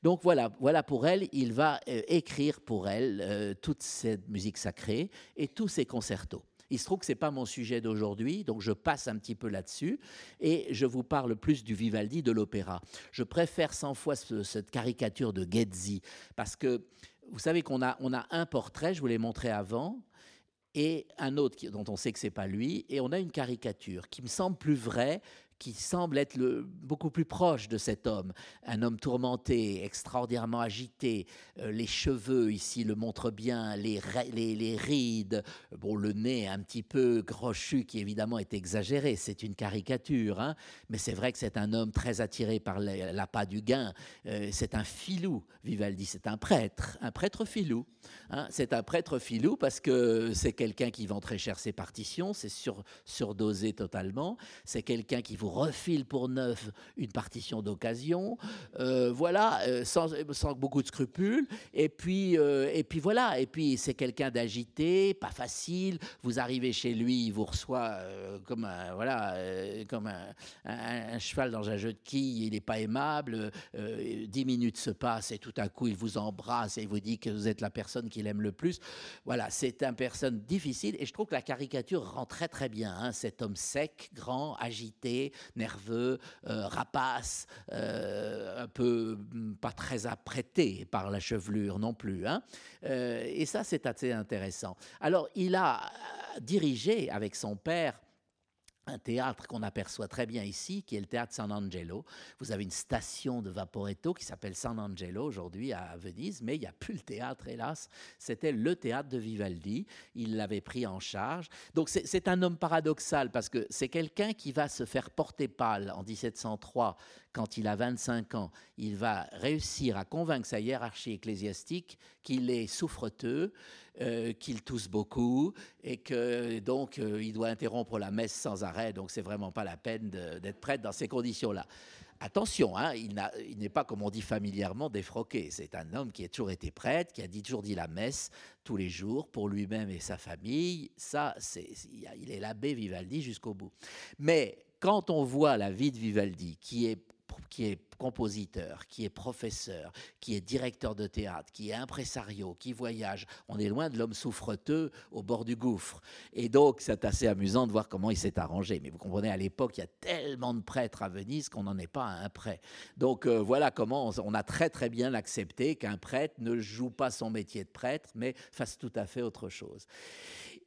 Donc voilà, voilà pour elle, il va euh, écrire pour elle euh, toute cette musique sacrée et tous ses concertos. Il se trouve que ce n'est pas mon sujet d'aujourd'hui, donc je passe un petit peu là-dessus et je vous parle plus du Vivaldi de l'opéra. Je préfère 100 fois cette caricature de Ghezzi parce que vous savez qu'on a, on a un portrait, je vous l'ai montré avant, et un autre dont on sait que c'est pas lui, et on a une caricature qui me semble plus vraie qui semble être beaucoup plus proche de cet homme. Un homme tourmenté, extraordinairement agité, euh, les cheveux ici le montrent bien, les, rides, bon, le nez un petit peu crochu qui évidemment est exagéré, c'est une caricature, hein, mais c'est vrai que c'est un homme très attiré par l'appât du gain, euh, c'est un filou, Vivaldi, c'est un prêtre, un prêtre filou. Hein, c'est un prêtre filou parce que c'est quelqu'un qui vend très cher ses partitions, c'est sur, surdosé totalement, c'est quelqu'un qui refile pour neuf une partition d'occasion, euh, voilà, euh, sans, sans, beaucoup de scrupules. Et puis, euh, et puis voilà, et puis c'est quelqu'un d'agité, pas facile. Vous arrivez chez lui, il vous reçoit comme un, voilà, comme un, cheval dans un jeu de quilles. Il n'est pas aimable. dix minutes se passent et tout à coup il vous embrasse et il vous dit que vous êtes la personne qu'il aime le plus. Voilà, c'est une personne difficile et je trouve que la caricature rend très très bien. Hein, cet homme sec, grand, agité, nerveux, rapace, un peu mm, pas très apprêté par la chevelure non plus. Hein. et ça, c'est assez intéressant. Alors, il a dirigé avec son père un théâtre qu'on aperçoit très bien ici, qui est le théâtre San Angelo. Vous avez une station de Vaporetto qui s'appelle San Angelo aujourd'hui à Venise, mais il n'y a plus le théâtre, hélas. C'était le théâtre de Vivaldi. Il l'avait pris en charge. Donc c'est un homme paradoxal parce que c'est quelqu'un qui va se faire porter pâle en 1703 quand il a 25 ans. Il va réussir à convaincre sa hiérarchie ecclésiastique qu'il est souffreteux, euh, qu'il tousse beaucoup et que donc euh, il doit interrompre la messe sans arrêt donc c'est vraiment pas la peine d'être prêtre dans ces conditions-là. Attention, hein, il n'est pas, comme on dit familièrement, défroqué. C'est un homme qui a toujours été prêtre, qui a toujours dit la messe tous les jours pour lui-même et sa famille. Ça, il est l'abbé Vivaldi jusqu'au bout. Mais quand on voit la vie de Vivaldi, qui est qui est compositeur, qui est professeur, qui est directeur de théâtre, qui est impresario, qui voyage. On est loin de l'homme souffreteux au bord du gouffre. Et donc, c'est assez amusant de voir comment il s'est arrangé. Mais vous comprenez, à l'époque, il y a tellement de prêtres à Venise qu'on n'en est pas à un prêt. Donc, euh, voilà comment on, a très très bien accepté qu'un prêtre ne joue pas son métier de prêtre, mais fasse tout à fait autre chose.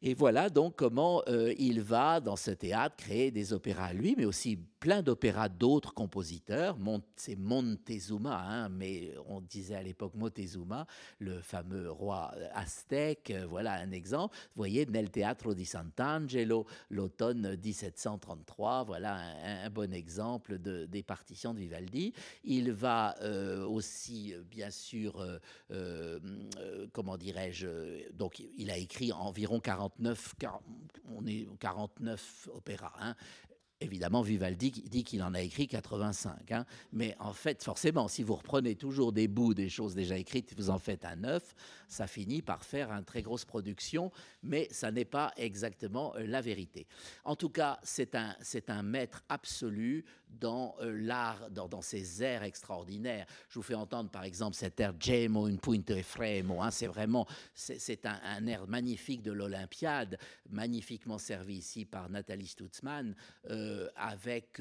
Et voilà donc comment euh, il va, dans ce théâtre, créer des opéras à lui, mais aussi plein d'opéras d'autres compositeurs. C'est Montezuma, hein, mais on disait à l'époque Montezuma, le fameux roi aztèque. Voilà un exemple. Vous voyez, Nel Teatro di Sant'Angelo, l'automne 1733. Voilà un, bon exemple de, des partitions de Vivaldi. Il va euh, aussi, bien sûr, euh, euh, comment dirais-je, donc il a écrit environ 49, on est 49 opéras. Hein, Évidemment, Vivaldi dit qu'il en a écrit 85. Hein. Mais en fait, forcément, si vous reprenez toujours des bouts des choses déjà écrites, vous en faites un neuf, ça finit par faire une très grosse production, mais ça n'est pas exactement euh, la vérité. En tout cas, c'est un, maître absolu dans euh, l'art, dans, dans, ses airs extraordinaires. Je vous fais entendre, par exemple, cet air Gemo in punto e. Hein. c'est vraiment, c'est, un, air magnifique de l'Olympiade, magnifiquement servi ici par Nathalie Stutzmann. Euh, avec.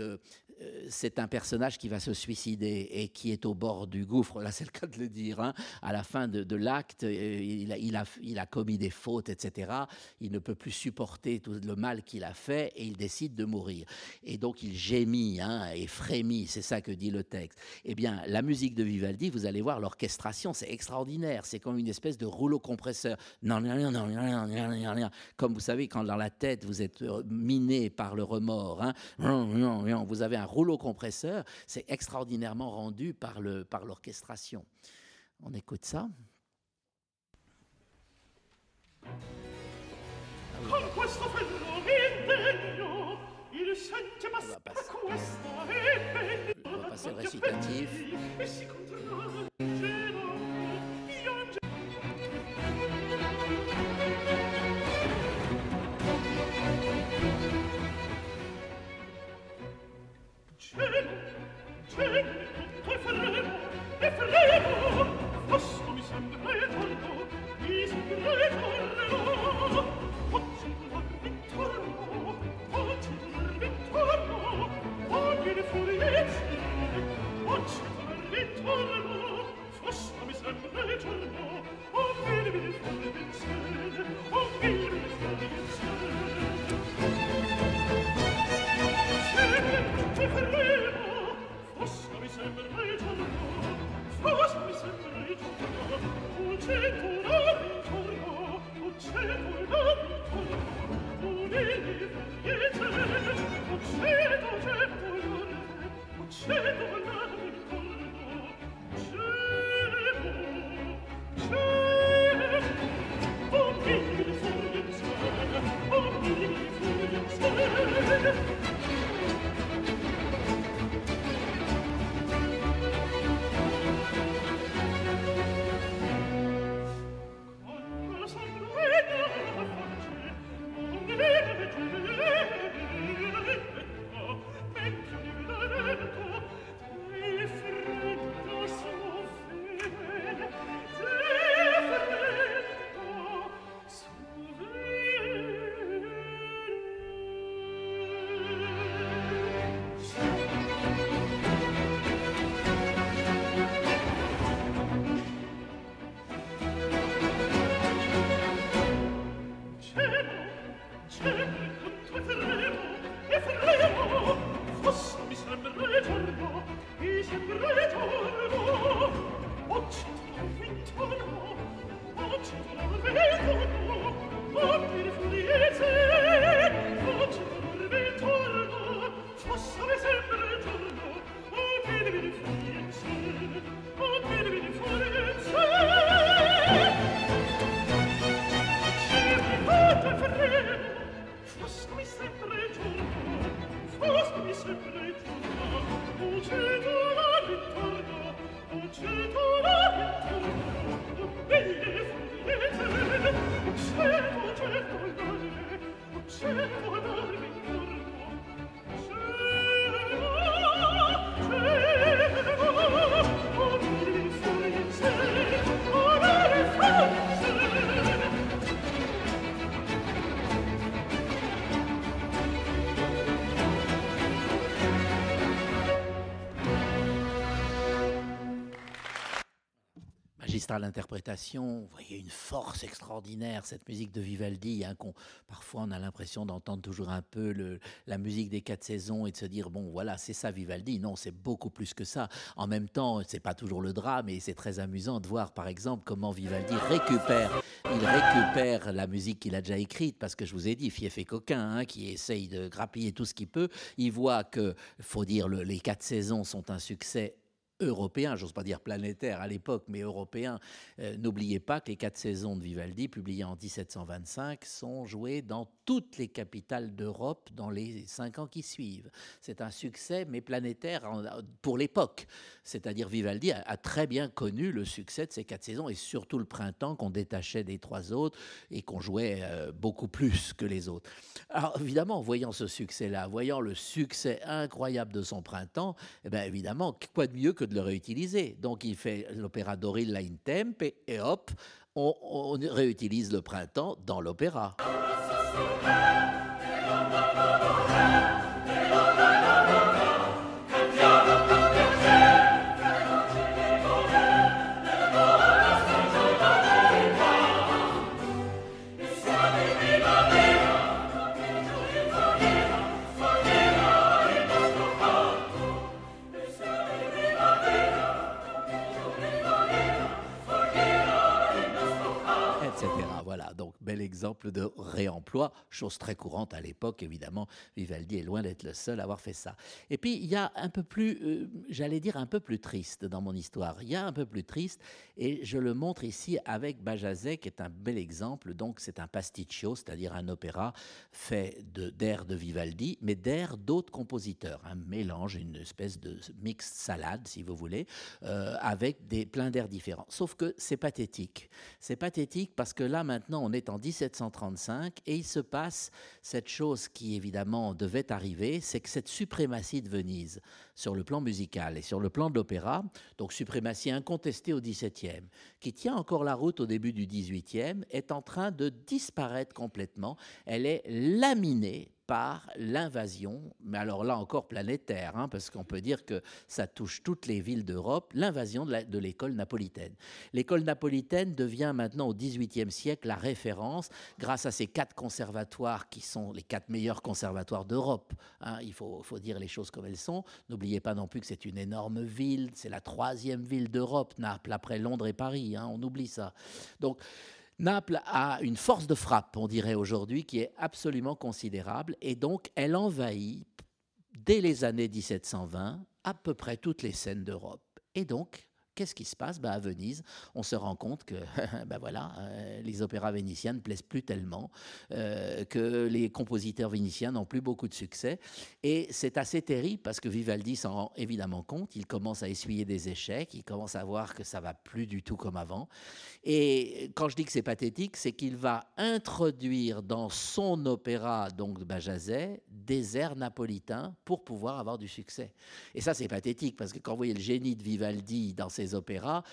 C'est un personnage qui va se suicider et qui est au bord du gouffre. Là, c'est le cas de le dire. Hein. À la fin de, l'acte, il a, il, a, il a commis des fautes, etc. Il ne peut plus supporter tout le mal qu'il a fait et il décide de mourir. Et donc, il gémit hein, et frémit. C'est ça que dit le texte. Eh bien, la musique de Vivaldi, vous allez voir l'orchestration, c'est extraordinaire. C'est comme une espèce de rouleau compresseur. Non, non, non, non, non, non, Comme vous savez, quand dans la tête vous êtes miné par le remords, hein, vous avez un rouleau compresseur, c'est extraordinairement rendu par l'orchestration. Par On écoute ça. On va passer le Fredo, presto mi sembreto, mi sembreto, Cedo, cedo, cedo, cedo, récitatif. l'interprétation, vous voyez une force extraordinaire, cette musique de Vivaldi. Hein, parfois, on a l'impression d'entendre toujours un peu la musique des quatre saisons et de se dire, bon, voilà, c'est ça Vivaldi. Non, c'est beaucoup plus que ça. En même temps, c'est pas toujours le drame et c'est très amusant de voir, par exemple, comment Vivaldi récupère, il récupère la musique qu'il a déjà écrite, parce que je vous ai dit, fief et coquin, hein, qui essaye de grappiller tout ce qu'il peut. Il voit que, faut dire, les quatre saisons sont un succès européen, j'ose pas dire planétaire à l'époque, mais européen. Euh, n'oubliez pas que les quatre saisons de Vivaldi, publiées en 1725, sont jouées dans toutes les capitales d'Europe dans les cinq ans qui suivent. C'est un succès, mais planétaire pour l'époque. C'est-à-dire Vivaldi a, très bien connu le succès de ces quatre saisons, et surtout le printemps qu'on détachait des trois autres et qu'on jouait euh, beaucoup plus que les autres. Alors évidemment, voyant ce succès-là, voyant le succès incroyable de son printemps, eh bien évidemment, quoi de mieux que de le réutiliser? Donc il fait l'opéra Doril in Tempe et, hop, on, réutilise le printemps dans l'opéra. De réemploi, chose très courante à l'époque, évidemment. Vivaldi est loin d'être le seul à avoir fait ça. Et puis, il y a un peu plus, euh, j'allais dire un peu plus triste dans mon histoire. Il y a un peu plus triste, et je le montre ici avec Bajazet, qui est un bel exemple. Donc, c'est un pasticcio, c'est-à-dire un opéra fait d'air de, Vivaldi, mais d'air d'autres compositeurs. Un mélange, une espèce de mix salade, si vous voulez, euh, avec des, plein d'airs différents. Sauf que c'est pathétique. C'est pathétique parce que là, maintenant, on est en 1735 et il se passe cette chose qui évidemment devait arriver, c'est que cette suprématie de Venise sur le plan musical et sur le plan de l'opéra, donc suprématie incontestée au XVIIe, qui tient encore la route au début du XVIIIe, est en train de disparaître complètement. Elle est laminée par l'invasion, mais alors là encore planétaire, hein, parce qu'on peut dire que ça touche toutes les villes d'Europe, l'invasion de l'école napolitaine. L'école napolitaine devient maintenant au XVIIIe siècle la référence grâce à ces quatre conservatoires qui sont les quatre meilleurs conservatoires d'Europe. Hein. il faut, dire les choses comme elles sont. N'oubliez pas non plus que c'est une énorme ville, c'est la troisième ville d'Europe, Naples, après Londres et Paris, hein, on oublie ça. Donc, Naples a une force de frappe, on dirait aujourd'hui, qui est absolument considérable, et donc elle envahit, dès les années 1720, à peu près toutes les scènes d'Europe. Et donc, qu'est-ce qui se passe? Bah, À Venise, on se rend compte que bah, voilà, euh, les opéras vénitiens ne plaisent plus tellement, euh, que les compositeurs vénitiens n'ont plus beaucoup de succès. Et c'est assez terrible parce que Vivaldi s'en rend évidemment compte. Il commence à essuyer des échecs, il commence à voir que ça va plus du tout comme avant. Et quand je dis que c'est pathétique, c'est qu'il va introduire dans son opéra, donc Bajazet, des airs napolitains pour pouvoir avoir du succès. Et ça, c'est pathétique parce que quand vous voyez le génie de Vivaldi dans ses opéras,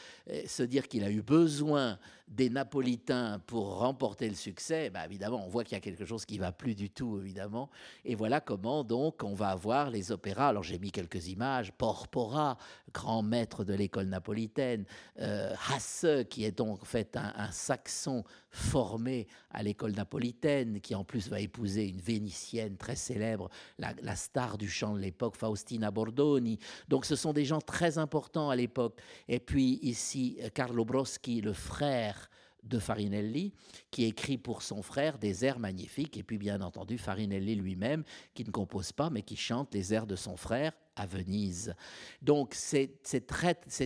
se dire qu'il a eu besoin des Napolitains pour remporter le succès, bah évidemment, on voit qu'il y a quelque chose qui va plus du tout, évidemment. Et voilà comment donc on va avoir les opéras. Alors j'ai mis quelques images. Porpora, grand maître de l'école napolitaine, euh, Hasse, qui est donc fait un, saxon formé à l'école napolitaine, qui en plus va épouser une vénitienne très célèbre, la, la star du chant de l'époque, Faustina Bordoni. Donc ce sont des gens très importants à l'époque. Et puis ici, Carlo Broschi, le frère de Farinelli, qui écrit pour son frère des airs magnifiques, et puis bien entendu Farinelli lui-même, qui ne compose pas, mais qui chante les airs de son frère à Venise. Donc c'est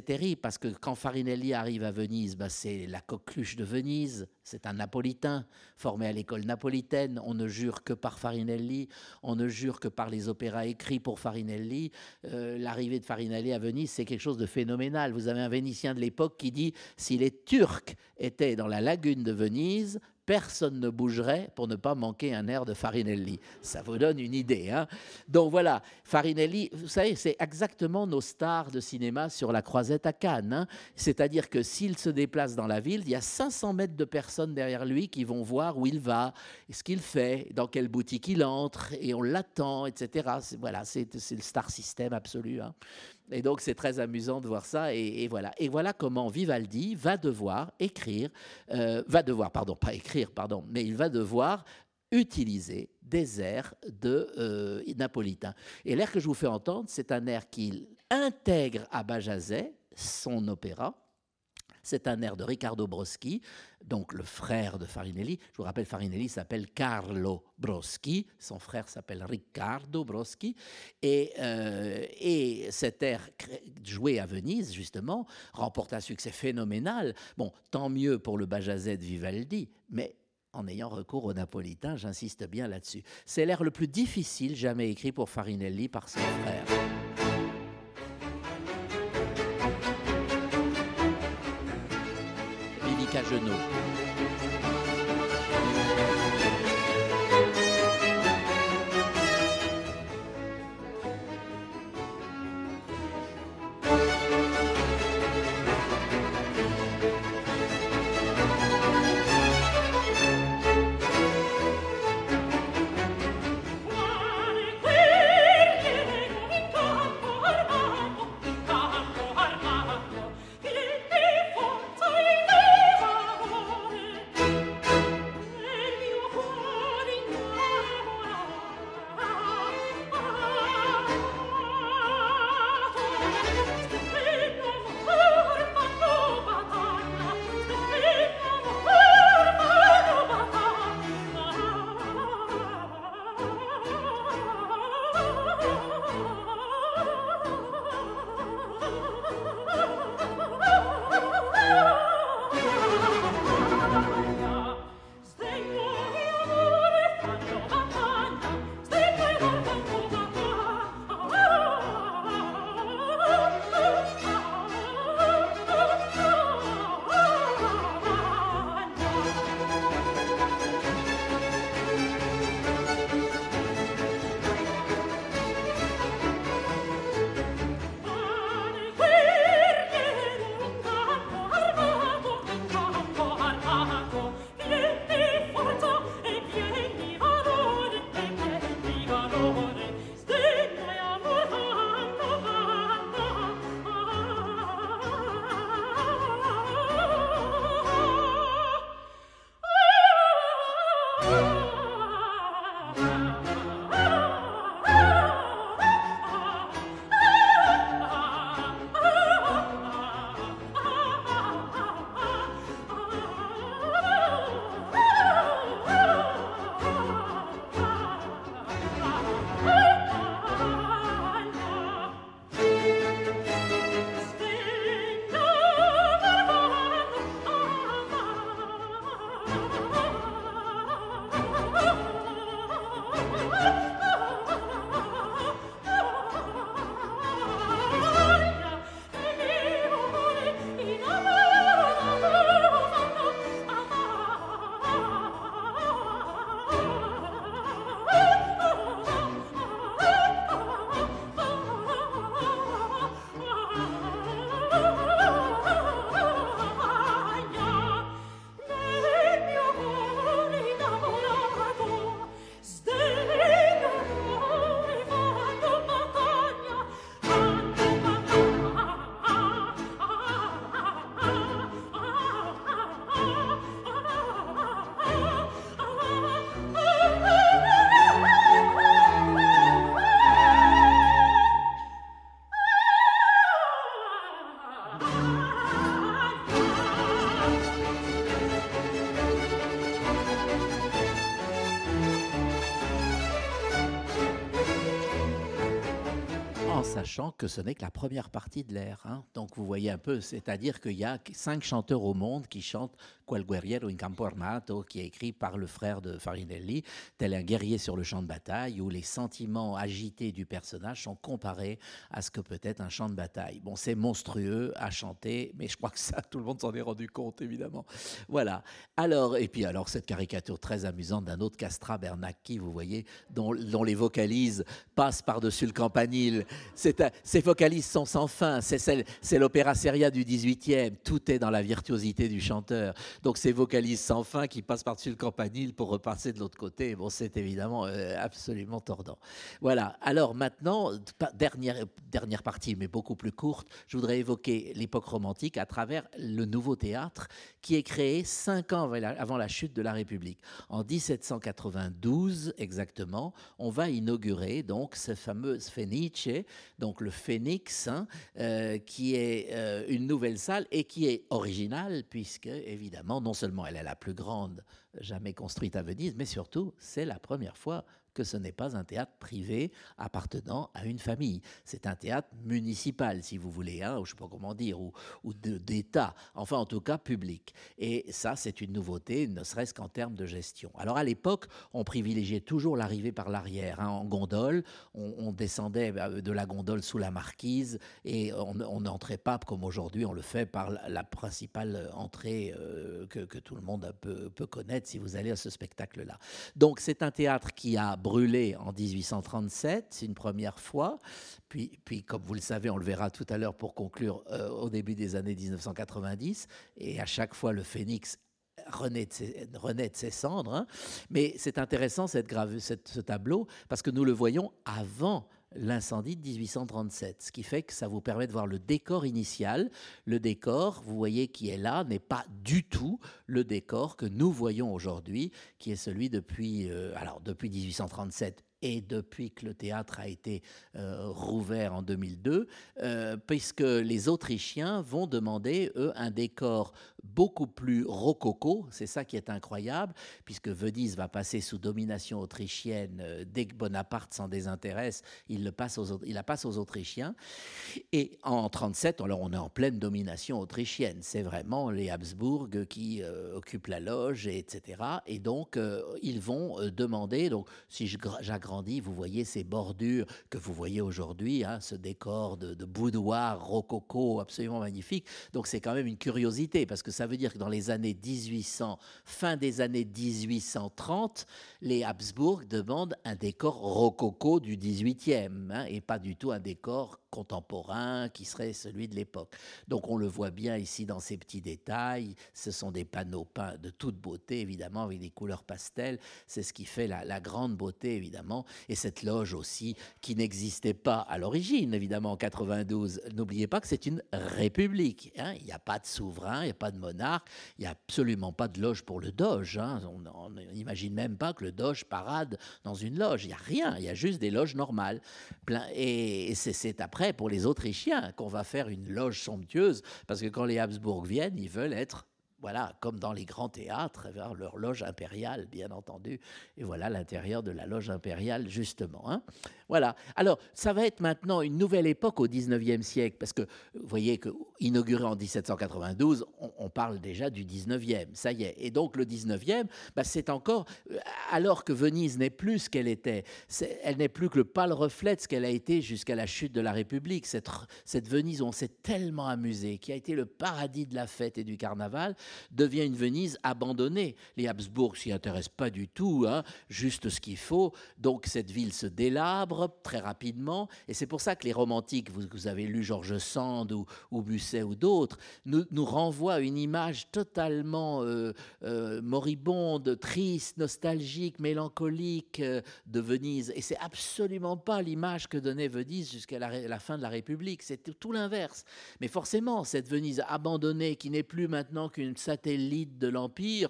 terrible parce que quand Farinelli arrive à Venise, bah, c'est la coqueluche de Venise, c'est un napolitain formé à l'école napolitaine. On ne jure que par Farinelli, on ne jure que par les opéras écrits pour Farinelli. Euh, l'arrivée de Farinelli à Venise, c'est quelque chose de phénoménal. Vous avez un Vénitien de l'époque qui dit si les Turcs étaient dans la lagune de Venise, personne ne bougerait pour ne pas manquer un air de Farinelli. Ça vous donne une idée. Hein Donc voilà, Farinelli, vous savez, c'est exactement nos stars de cinéma sur la croisette à Cannes. Hein. C'est-à-dire que s'il se déplace dans la ville, il y a 500 mètres de personnes derrière lui qui vont voir où il va, ce qu'il fait, dans quelle boutique il entre, et on l'attend, etc. Voilà, c'est le star system absolu. Hein. Et donc c'est très amusant de voir ça. Et, voilà. Et voilà comment Vivaldi va devoir écrire, euh, va devoir, pardon, pas écrire, pardon, mais il va devoir utiliser des airs de euh, napolitain. Et l'air que je vous fais entendre, c'est un air qu'il intègre à Bajazet, son opéra, c'est un air de Riccardo Broschi, donc le frère de Farinelli. Je vous rappelle, Farinelli s'appelle Carlo Broschi, son frère s'appelle Riccardo Broschi. Et, euh, et cet air joué à Venise, justement, remporte un succès phénoménal. Bon, tant mieux pour le Bajazet Vivaldi, mais en ayant recours au napolitain, j'insiste bien là-dessus. C'est l'air le plus difficile jamais écrit pour Farinelli par son frère. À genoux. Sachant que ce n'est que la première partie de l'air. Donc vous voyez un peu, c'est-à-dire qu'il y a cinq chanteurs au monde qui chantent Quel guerriero in campo armato, qui est écrit par le frère de Farinelli, tel un guerrier sur le champ de bataille, où les sentiments agités du personnage sont comparés à ce que peut être un champ de bataille. Bon, c'est monstrueux à chanter, mais je crois que ça, tout le monde s'en est rendu compte, évidemment. Voilà. Alors, et puis alors, cette caricature très amusante d'un autre Castra Bernacchi, vous voyez, dont, les vocalises passent par-dessus le campanile. Ces vocalises sont sans fin. C'est l'opéra seria du 18e. Tout est dans la virtuosité du chanteur. Donc ces vocalises sans fin qui passent par-dessus le campanile pour repasser de l'autre côté, bon, c'est évidemment euh, absolument tordant. Voilà. Alors maintenant, dernière, dernière partie, mais beaucoup plus courte, je voudrais évoquer l'époque romantique à travers le nouveau théâtre qui est créé cinq ans avant la chute de la République. En 1792 exactement, on va inaugurer donc ce fameux Fenice, donc le Phénix, hein, euh, qui est euh, une nouvelle salle et qui est originale, puisque évidemment, non seulement elle est la plus grande jamais construite à Venise, mais surtout, c'est la première fois que ce n'est pas un théâtre privé appartenant à une famille. C'est un théâtre municipal, si vous voulez, hein, ou je ne sais pas comment dire, ou, d'État, enfin en tout cas public. Et ça, c'est une nouveauté, ne serait-ce qu'en termes de gestion. Alors à l'époque, on privilégiait toujours l'arrivée par l'arrière, hein, en gondole. On, descendait euh, de la gondole sous la marquise et on n'entrait pas comme aujourd'hui, on le fait par la, principale entrée euh, que, tout le monde peut connaître si vous allez à ce spectacle-là. Donc c'est un théâtre qui a brûlé en 1837, c'est une première fois. Puis, puis, comme vous le savez, on le verra tout à l'heure pour conclure euh, au début des années 1990. Et à chaque fois, le phénix renaît de ses, renaît de ses cendres. Hein. Mais c'est intéressant cette grave, cette, ce tableau parce que nous le voyons avant l'incendie de 1837, ce qui fait que ça vous permet de voir le décor initial. Le décor, vous voyez qui est là, n'est pas du tout le décor que nous voyons aujourd'hui, qui est celui depuis, euh, alors depuis 1837 et depuis que le théâtre a été euh, rouvert en 2002, euh, puisque les Autrichiens vont demander, eux, un décor beaucoup plus rococo, c'est ça qui est incroyable, puisque Venise va passer sous domination autrichienne euh, dès que Bonaparte s'en désintéresse, il, le passe aux, il la passe aux Autrichiens. Et en 37, alors on est en pleine domination autrichienne, c'est vraiment les Habsbourg qui occupent la loge, etc. Et donc, ils vont demander, donc si j'agrandis vous voyez ces bordures que vous voyez aujourd'hui, hein, ce décor de, boudoir rococo absolument magnifique. Donc c'est quand même une curiosité parce que ça veut dire que dans les années 1800, fin des années 1830, les Habsbourg demandent un décor rococo du 18e hein, et pas du tout un décor contemporain qui serait celui de l'époque. Donc on le voit bien ici dans ces petits détails. Ce sont des panneaux peints de toute beauté, évidemment, avec des couleurs pastel. C'est ce qui fait la, grande beauté, évidemment. Et cette loge aussi, qui n'existait pas à l'origine, évidemment, en 92. N'oubliez pas que c'est une république. Hein. Il n'y a pas de souverain, il n'y a pas de monarque, il n'y a absolument pas de loge pour le doge. Hein. On n'imagine même pas que le doge parade dans une loge. Il n'y a rien, il y a juste des loges normales. Et c'est après pour les Autrichiens qu'on va faire une loge somptueuse, parce que quand les Habsbourg viennent, ils veulent être voilà, comme dans les grands théâtres, vers leur loge impériale, bien entendu. Et voilà l'intérieur de la loge impériale, justement. Hein. Voilà. Alors, ça va être maintenant une nouvelle époque au 19e siècle, parce que vous voyez que inauguré en 1792, on, parle déjà du 19e, ça y est. Et donc, le 19e, bah, c'est encore, euh, alors que Venise n'est plus ce qu'elle était, elle n'est plus que le pâle reflet de ce qu'elle a été jusqu'à la chute de la République. Cette, cette Venise où on s'est tellement amusé, qui a été le paradis de la fête et du carnaval, devient une Venise abandonnée. Les Habsbourg s'y intéressent pas du tout, hein, juste ce qu'il faut. Donc cette ville se délabre très rapidement. Et c'est pour ça que les romantiques, vous, avez lu Georges Sand ou, Musset ou d'autres, nous, renvoient une image totalement euh, euh, moribonde, triste, nostalgique, mélancolique euh, de Venise. Et c'est absolument pas l'image que donnait Venise jusqu'à la, fin de la République. C'est tout l'inverse. Mais forcément, cette Venise abandonnée qui n'est plus maintenant qu'une satellite de l'Empire,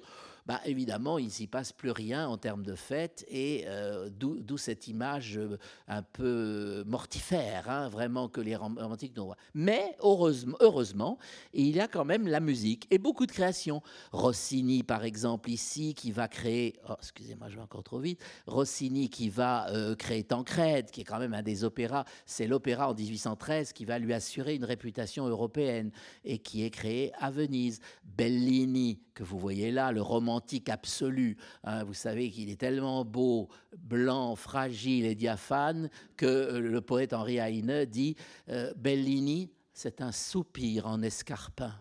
bah, évidemment, il ne s'y passe plus rien en termes de fête, et euh, d'où cette image euh, un peu mortifère, hein, vraiment, que les romantiques n'ont pas. Mais heureusement, heureusement, il y a quand même la musique et beaucoup de créations. Rossini, par exemple, ici, qui va créer, oh, excusez-moi, je vais encore trop vite, Rossini qui va euh, créer Tancrède, qui est quand même un des opéras, c'est l'opéra en 1813 qui va lui assurer une réputation européenne et qui est créé à Venise. Bellini, que vous voyez là, le romantique absolu, hein, vous savez qu'il est tellement beau, blanc, fragile et diaphane que euh, le poète Henri Heine dit euh, Bellini, c'est un soupir en escarpin.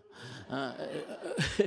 Hein, euh,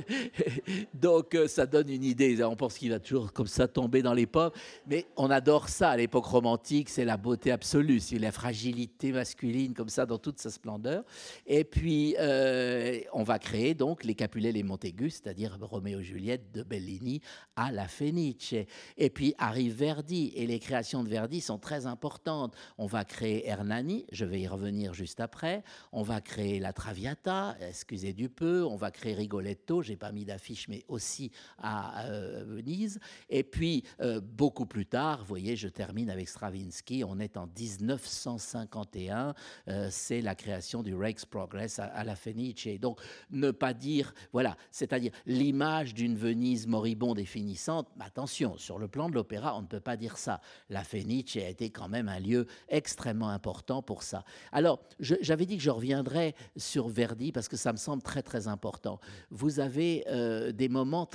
donc euh, ça donne une idée. On pense qu'il va toujours comme ça tomber dans les pommes. Mais on adore ça à l'époque romantique. C'est la beauté absolue, c'est la fragilité masculine comme ça dans toute sa splendeur. Et puis euh, on va créer donc les Capulet et Montaigu, c'est-à-dire Roméo et Juliette de Bellini à la Fenice. Et puis arrive Verdi. Et les créations de Verdi sont très importantes. On va créer Hernani, je vais y revenir juste après. On va créer la Traviata, excusez du peu on va créer Rigoletto, j'ai pas mis d'affiche, mais aussi à euh, Venise. Et puis, euh, beaucoup plus tard, vous voyez, je termine avec Stravinsky, on est en 1951, euh, c'est la création du Rake's Progress à, la Fenice. Donc, ne pas dire, voilà, c'est-à-dire l'image d'une Venise moribonde et finissante, attention, sur le plan de l'opéra, on ne peut pas dire ça. La Fenice a été quand même un lieu extrêmement important pour ça. Alors, j'avais dit que je reviendrais sur Verdi parce que ça me semble très, très important. Vous avez euh, des moments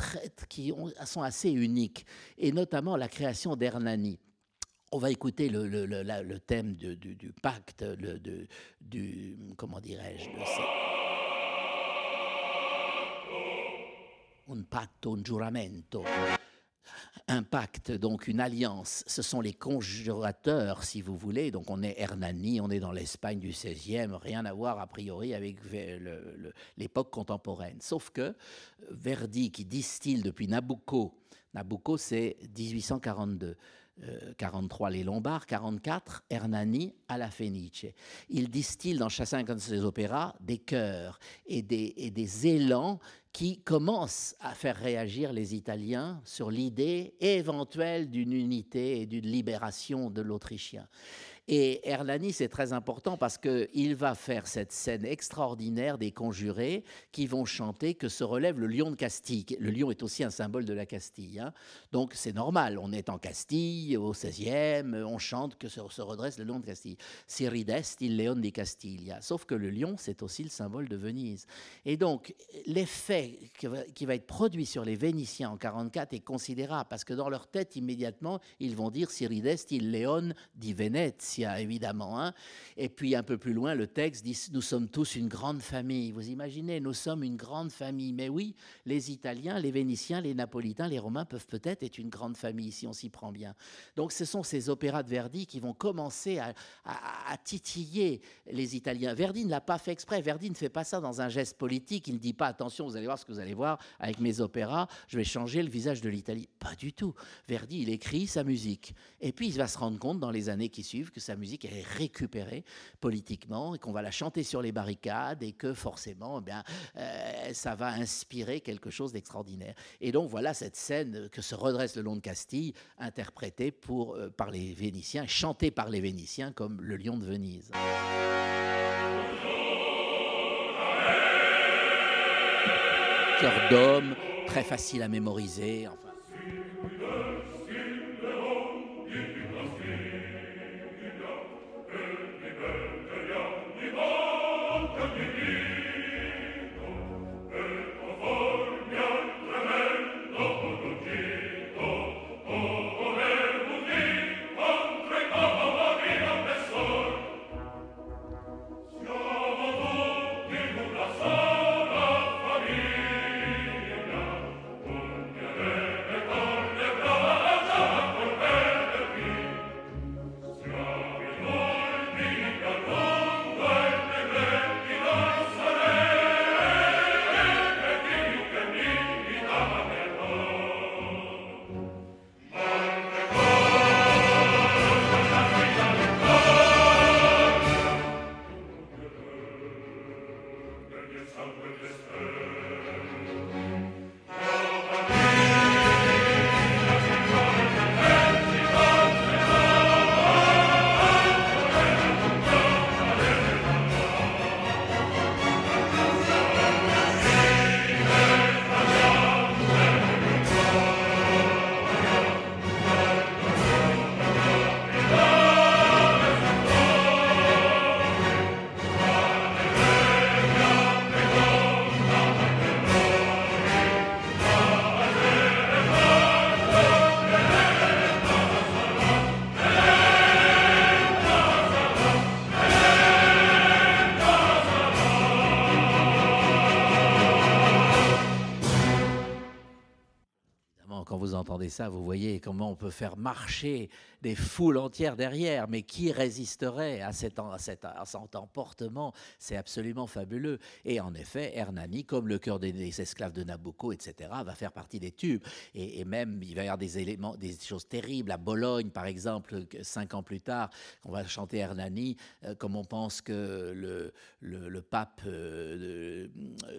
qui sont assez uniques, et notamment la création d'Hernani. On va écouter le, thème du, pacte, du, comment dirais-je, un pacto, un giuramento un pacte, donc une alliance. Ce sont les conjurateurs, si vous voulez. Donc on est Hernani, on est dans l'Espagne du XVIe, rien à voir a priori avec l'époque contemporaine. Sauf que Verdi, qui distille depuis Nabucco, Nabucco c'est 1842. 43 les Lombards, 44 Hernani à la Fenice. Il distille dans chacun de ses opéras des chœurs et des élans qui commence à faire réagir les Italiens sur l'idée éventuelle d'une unité et d'une libération de l'Autrichien. Et Hernani, c'est très important parce qu'il va faire cette scène extraordinaire des conjurés qui vont chanter que se relève le lion de Castille. Le lion est aussi un symbole de la Castille. Hein. Donc c'est normal, on est en Castille, au XVIe, on chante que se, redresse le lion de Castille. Si ridest il leon di Castiglia. Sauf que le lion, c'est aussi le symbole de Venise. Et donc l'effet qui va, être produit sur les Vénitiens en 44 est considérable parce que dans leur tête, immédiatement, ils vont dire si ridest il leon di Venezia évidemment. Hein. Et puis un peu plus loin, le texte dit Nous sommes tous une grande famille. Vous imaginez, nous sommes une grande famille. Mais oui, les Italiens, les Vénitiens, les Napolitains, les Romains peuvent peut-être être une grande famille si on s'y prend bien. Donc ce sont ces opéras de Verdi qui vont commencer à, titiller les Italiens. Verdi ne l'a pas fait exprès. Verdi ne fait pas ça dans un geste politique. Il ne dit pas Attention, vous allez voir ce que vous allez voir avec mes opéras, je vais changer le visage de l'Italie. Pas du tout. Verdi, il écrit sa musique. Et puis il va se rendre compte dans les années qui suivent que sa musique est récupérée politiquement et qu'on va la chanter sur les barricades et que forcément, eh euh, ça va inspirer quelque chose d'extraordinaire. Et donc voilà cette scène que se redresse le long de Castille, interprétée pour, euh, par les Vénitiens, chantée par les Vénitiens comme le lion de Venise. Cœur d'homme, très facile à mémoriser. Enfin. Ça, vous voyez comment on peut faire marcher des foules entières derrière. Mais qui résisterait à cet, emportement? C'est absolument fabuleux. Et en effet, Hernani, comme le cœur des, esclaves de Nabucco, etc., va faire partie des tubes. Et, même, il va y avoir des éléments, des choses terribles. À Bologne, par exemple, cinq ans plus tard, on va chanter Hernani, euh, comme on pense que le, pape, euh,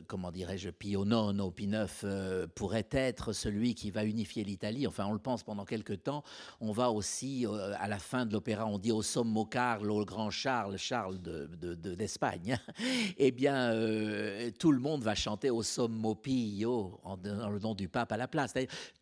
comment dirais-je, Pio IX ou Pie IX euh, pourrait être celui qui va unifier l'Italie. Enfin, on le pense pendant quelque temps. On va aussi, à la fin de l'opéra, on dit au sommo Carlo, au grand Charles, Charles d'Espagne. De, eh bien, tout le monde va chanter au sommo Pio, en, dans le nom du pape à la place.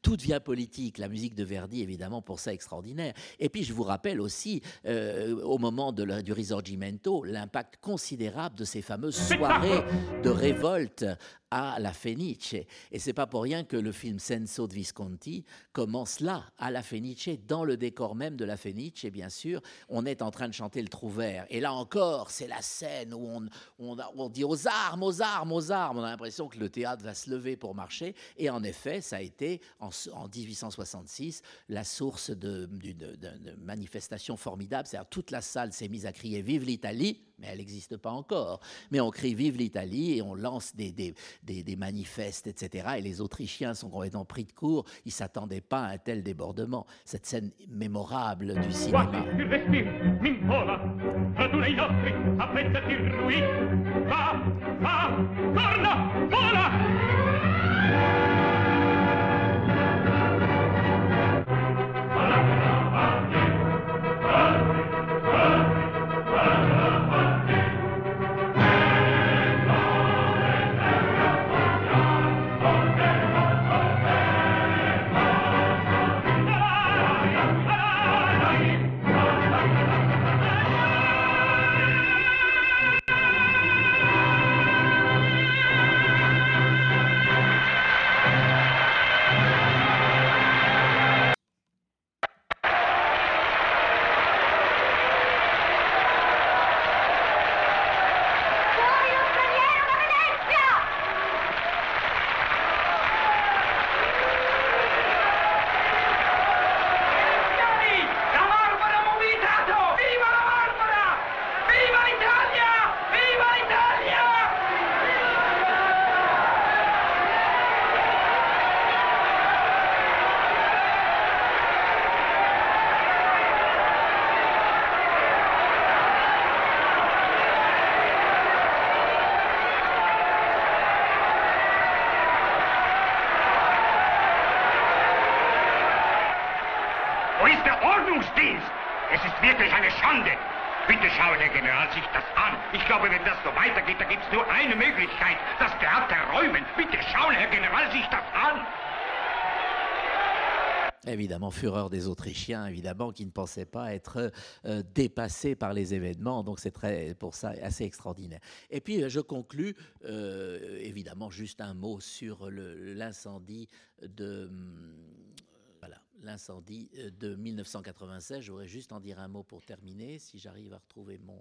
Tout devient politique. La musique de Verdi, évidemment, pour ça extraordinaire. Et puis, je vous rappelle aussi, au moment du Risorgimento, l'impact considérable de ces fameuses soirées de révolte à la Fenice. Et c'est pas pour rien que le film Senso de Visconti commence là, à la Fenice, dans le décor même de la Fenice. Et bien sûr, on est en train de chanter le Trouvert. Et là encore, c'est la scène où on, dit aux armes, aux armes, aux armes. On a l'impression que le théâtre va se lever pour marcher. Et en effet, ça a été en, en 1866 la source d'une manifestation formidable. C'est-à-dire toute la salle s'est mise à crier Vive l'Italie mais elle n'existe pas encore. Mais on crie Vive l'Italie et on lance des, des, des, manifestes, etc. Et les Autrichiens sont complètement pris de court. Ils ne s'attendaient pas à un tel débordement. Cette scène mémorable du cinéma. Évidemment, fureur des Autrichiens, évidemment, qui ne pensaient pas être euh, dépassés par les événements. Donc, c'est très, pour ça, assez extraordinaire. Et puis, je conclus, euh, évidemment, juste un mot sur l'incendie de. Hum, voilà, l'incendie de 1996. J'aurais juste en dire un mot pour terminer, si j'arrive à retrouver mon,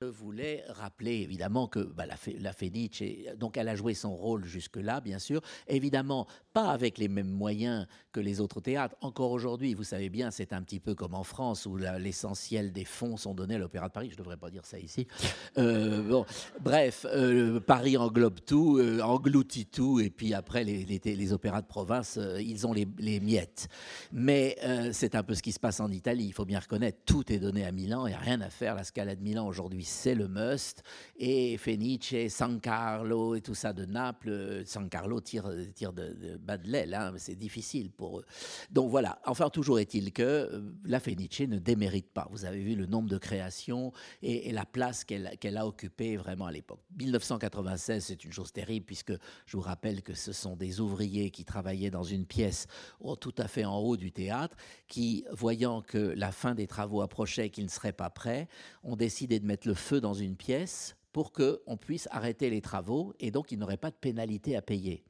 je voulais rappeler évidemment que bah, la, la donc elle a joué son rôle jusque-là, bien sûr. Évidemment, pas avec les mêmes moyens que les autres théâtres. Encore aujourd'hui, vous savez bien, c'est un petit peu comme en France où l'essentiel des fonds sont donnés à l'Opéra de Paris. Je ne devrais pas dire ça ici. Euh, bref, euh, Paris englobe tout, euh, engloutit tout, et puis après, les, les, opéras de province, ils ont les, les miettes. Mais c'est un peu ce qui se passe en Italie. Il faut bien reconnaître, tout est donné à Milan, il n'y a rien à faire. La Scala de Milan aujourd'hui c'est le must. Et Fenice, San Carlo et tout ça de Naples, San Carlo tire, tire de, bas de l'aile, hein, c'est difficile pour eux. Donc voilà, enfin toujours est-il que euh, la Fenice ne démérite pas. Vous avez vu le nombre de créations et, la place qu'elle a occupée vraiment à l'époque. 1996, c'est une chose terrible puisque je vous rappelle que ce sont des ouvriers qui travaillaient dans une pièce tout à fait en haut du théâtre, qui, voyant que la fin des travaux approchait et qu'ils ne seraient pas prêts, ont décidé de mettre le feu dans une pièce pour qu'on puisse arrêter les travaux et donc il n'aurait pas de pénalité à payer.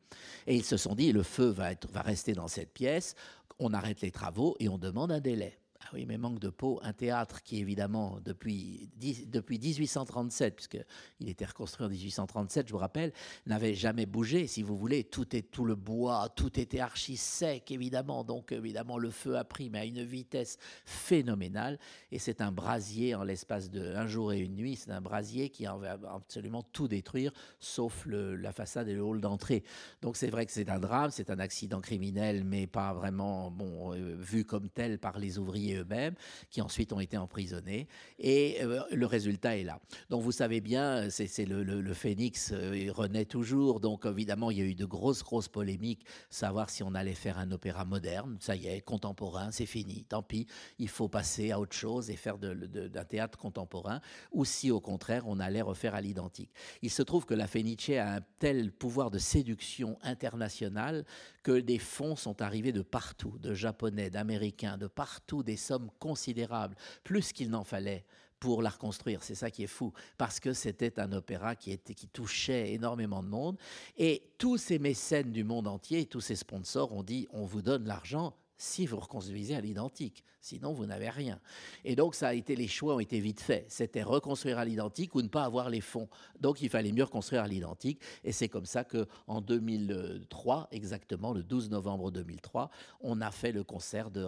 Et ils se sont dit, le feu va rester dans cette pièce, on arrête les travaux et on demande un délai. Ah oui, mais manque de peau, un théâtre qui évidemment depuis, depuis 1837, puisqu'il était reconstruit en 1837, je vous rappelle, n'avait jamais bougé, si vous voulez, tout, est, tout le bois, tout était archi sec évidemment, donc évidemment le feu a pris, mais à une vitesse phénoménale, et c'est un brasier en l'espace d'un jour et une nuit, c'est un brasier qui va absolument tout détruire, sauf la façade et le hall d'entrée. Donc c'est vrai que c'est un drame, c'est un accident criminel, mais pas vraiment bon, euh, vu comme tel par les ouvriers eux-mêmes, qui ensuite ont été emprisonnés. Et euh, le résultat est là. Donc vous savez bien, c'est le, le, phénix euh, renaît toujours. Donc évidemment, il y a eu de grosses, grosses polémiques, savoir si on allait faire un opéra moderne. Ça y est, contemporain, c'est fini. Tant pis, il faut passer à autre chose et faire d'un théâtre contemporain. Ou si au contraire, on allait refaire à l'identique. Il se trouve que la Fenice a un tel pouvoir de séduction internationale que des fonds sont arrivés de partout, de japonais, d'américains, de partout, des sommes considérables, plus qu'il n'en fallait pour la reconstruire. C'est ça qui est fou, parce que c'était un opéra qui, était, qui touchait énormément de monde. Et tous ces mécènes du monde entier, tous ces sponsors ont dit, on vous donne l'argent, si vous reconstruisez à l'identique. Sinon, vous n'avez rien. Et donc, ça a été, les choix ont été vite faits. C'était reconstruire à l'identique ou ne pas avoir les fonds. Donc, il fallait mieux reconstruire à l'identique. Et c'est comme ça que, en 2003, exactement, le 12 novembre 2003, on a fait le concert de,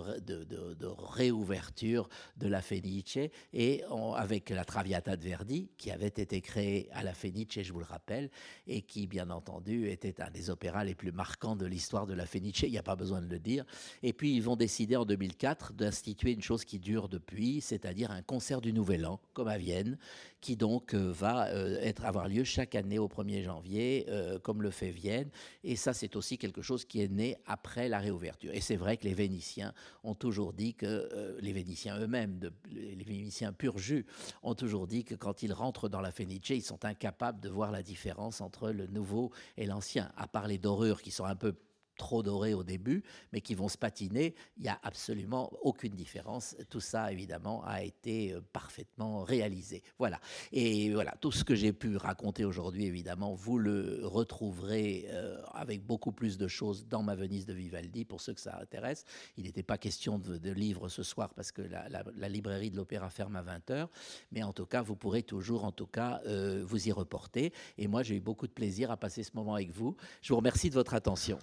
réouverture de la Fenice et avec la Traviata de Verdi, qui avait été créée à la Fenice, je vous le rappelle, et qui, bien entendu, était un des opéras les plus marquants de l'histoire de la Fenice. Il n'y a pas besoin de le dire. Et puis ils vont décider en 2004 d'instituer une chose qui dure depuis, c'est-à-dire un concert du Nouvel An, comme à Vienne, qui donc euh, va euh, être, avoir lieu chaque année au 1er janvier, euh, comme le fait Vienne. Et ça, c'est aussi quelque chose qui est né après la réouverture. Et c'est vrai que les Vénitiens ont toujours dit que, les Vénitiens eux-mêmes, les Vénitiens pur jus, ont toujours dit que quand ils rentrent dans la Fenice, ils sont incapables de voir la différence entre le nouveau et l'ancien, à part les dorures qui sont un peu trop dorés au début, mais qui vont se patiner. Il n'y a absolument aucune différence. Tout ça, évidemment, a été euh, parfaitement réalisé. Voilà. Et voilà, tout ce que j'ai pu raconter aujourd'hui, évidemment, vous le retrouverez euh, avec beaucoup plus de choses dans ma Venise de Vivaldi, pour ceux que ça intéresse. Il n'était pas question de, de, livre ce soir parce que la, librairie de l'Opéra ferme à 20h, mais en tout cas, vous pourrez toujours, en tout cas, euh, vous y reporter. Et moi, j'ai eu beaucoup de plaisir à passer ce moment avec vous. Je vous remercie de votre attention.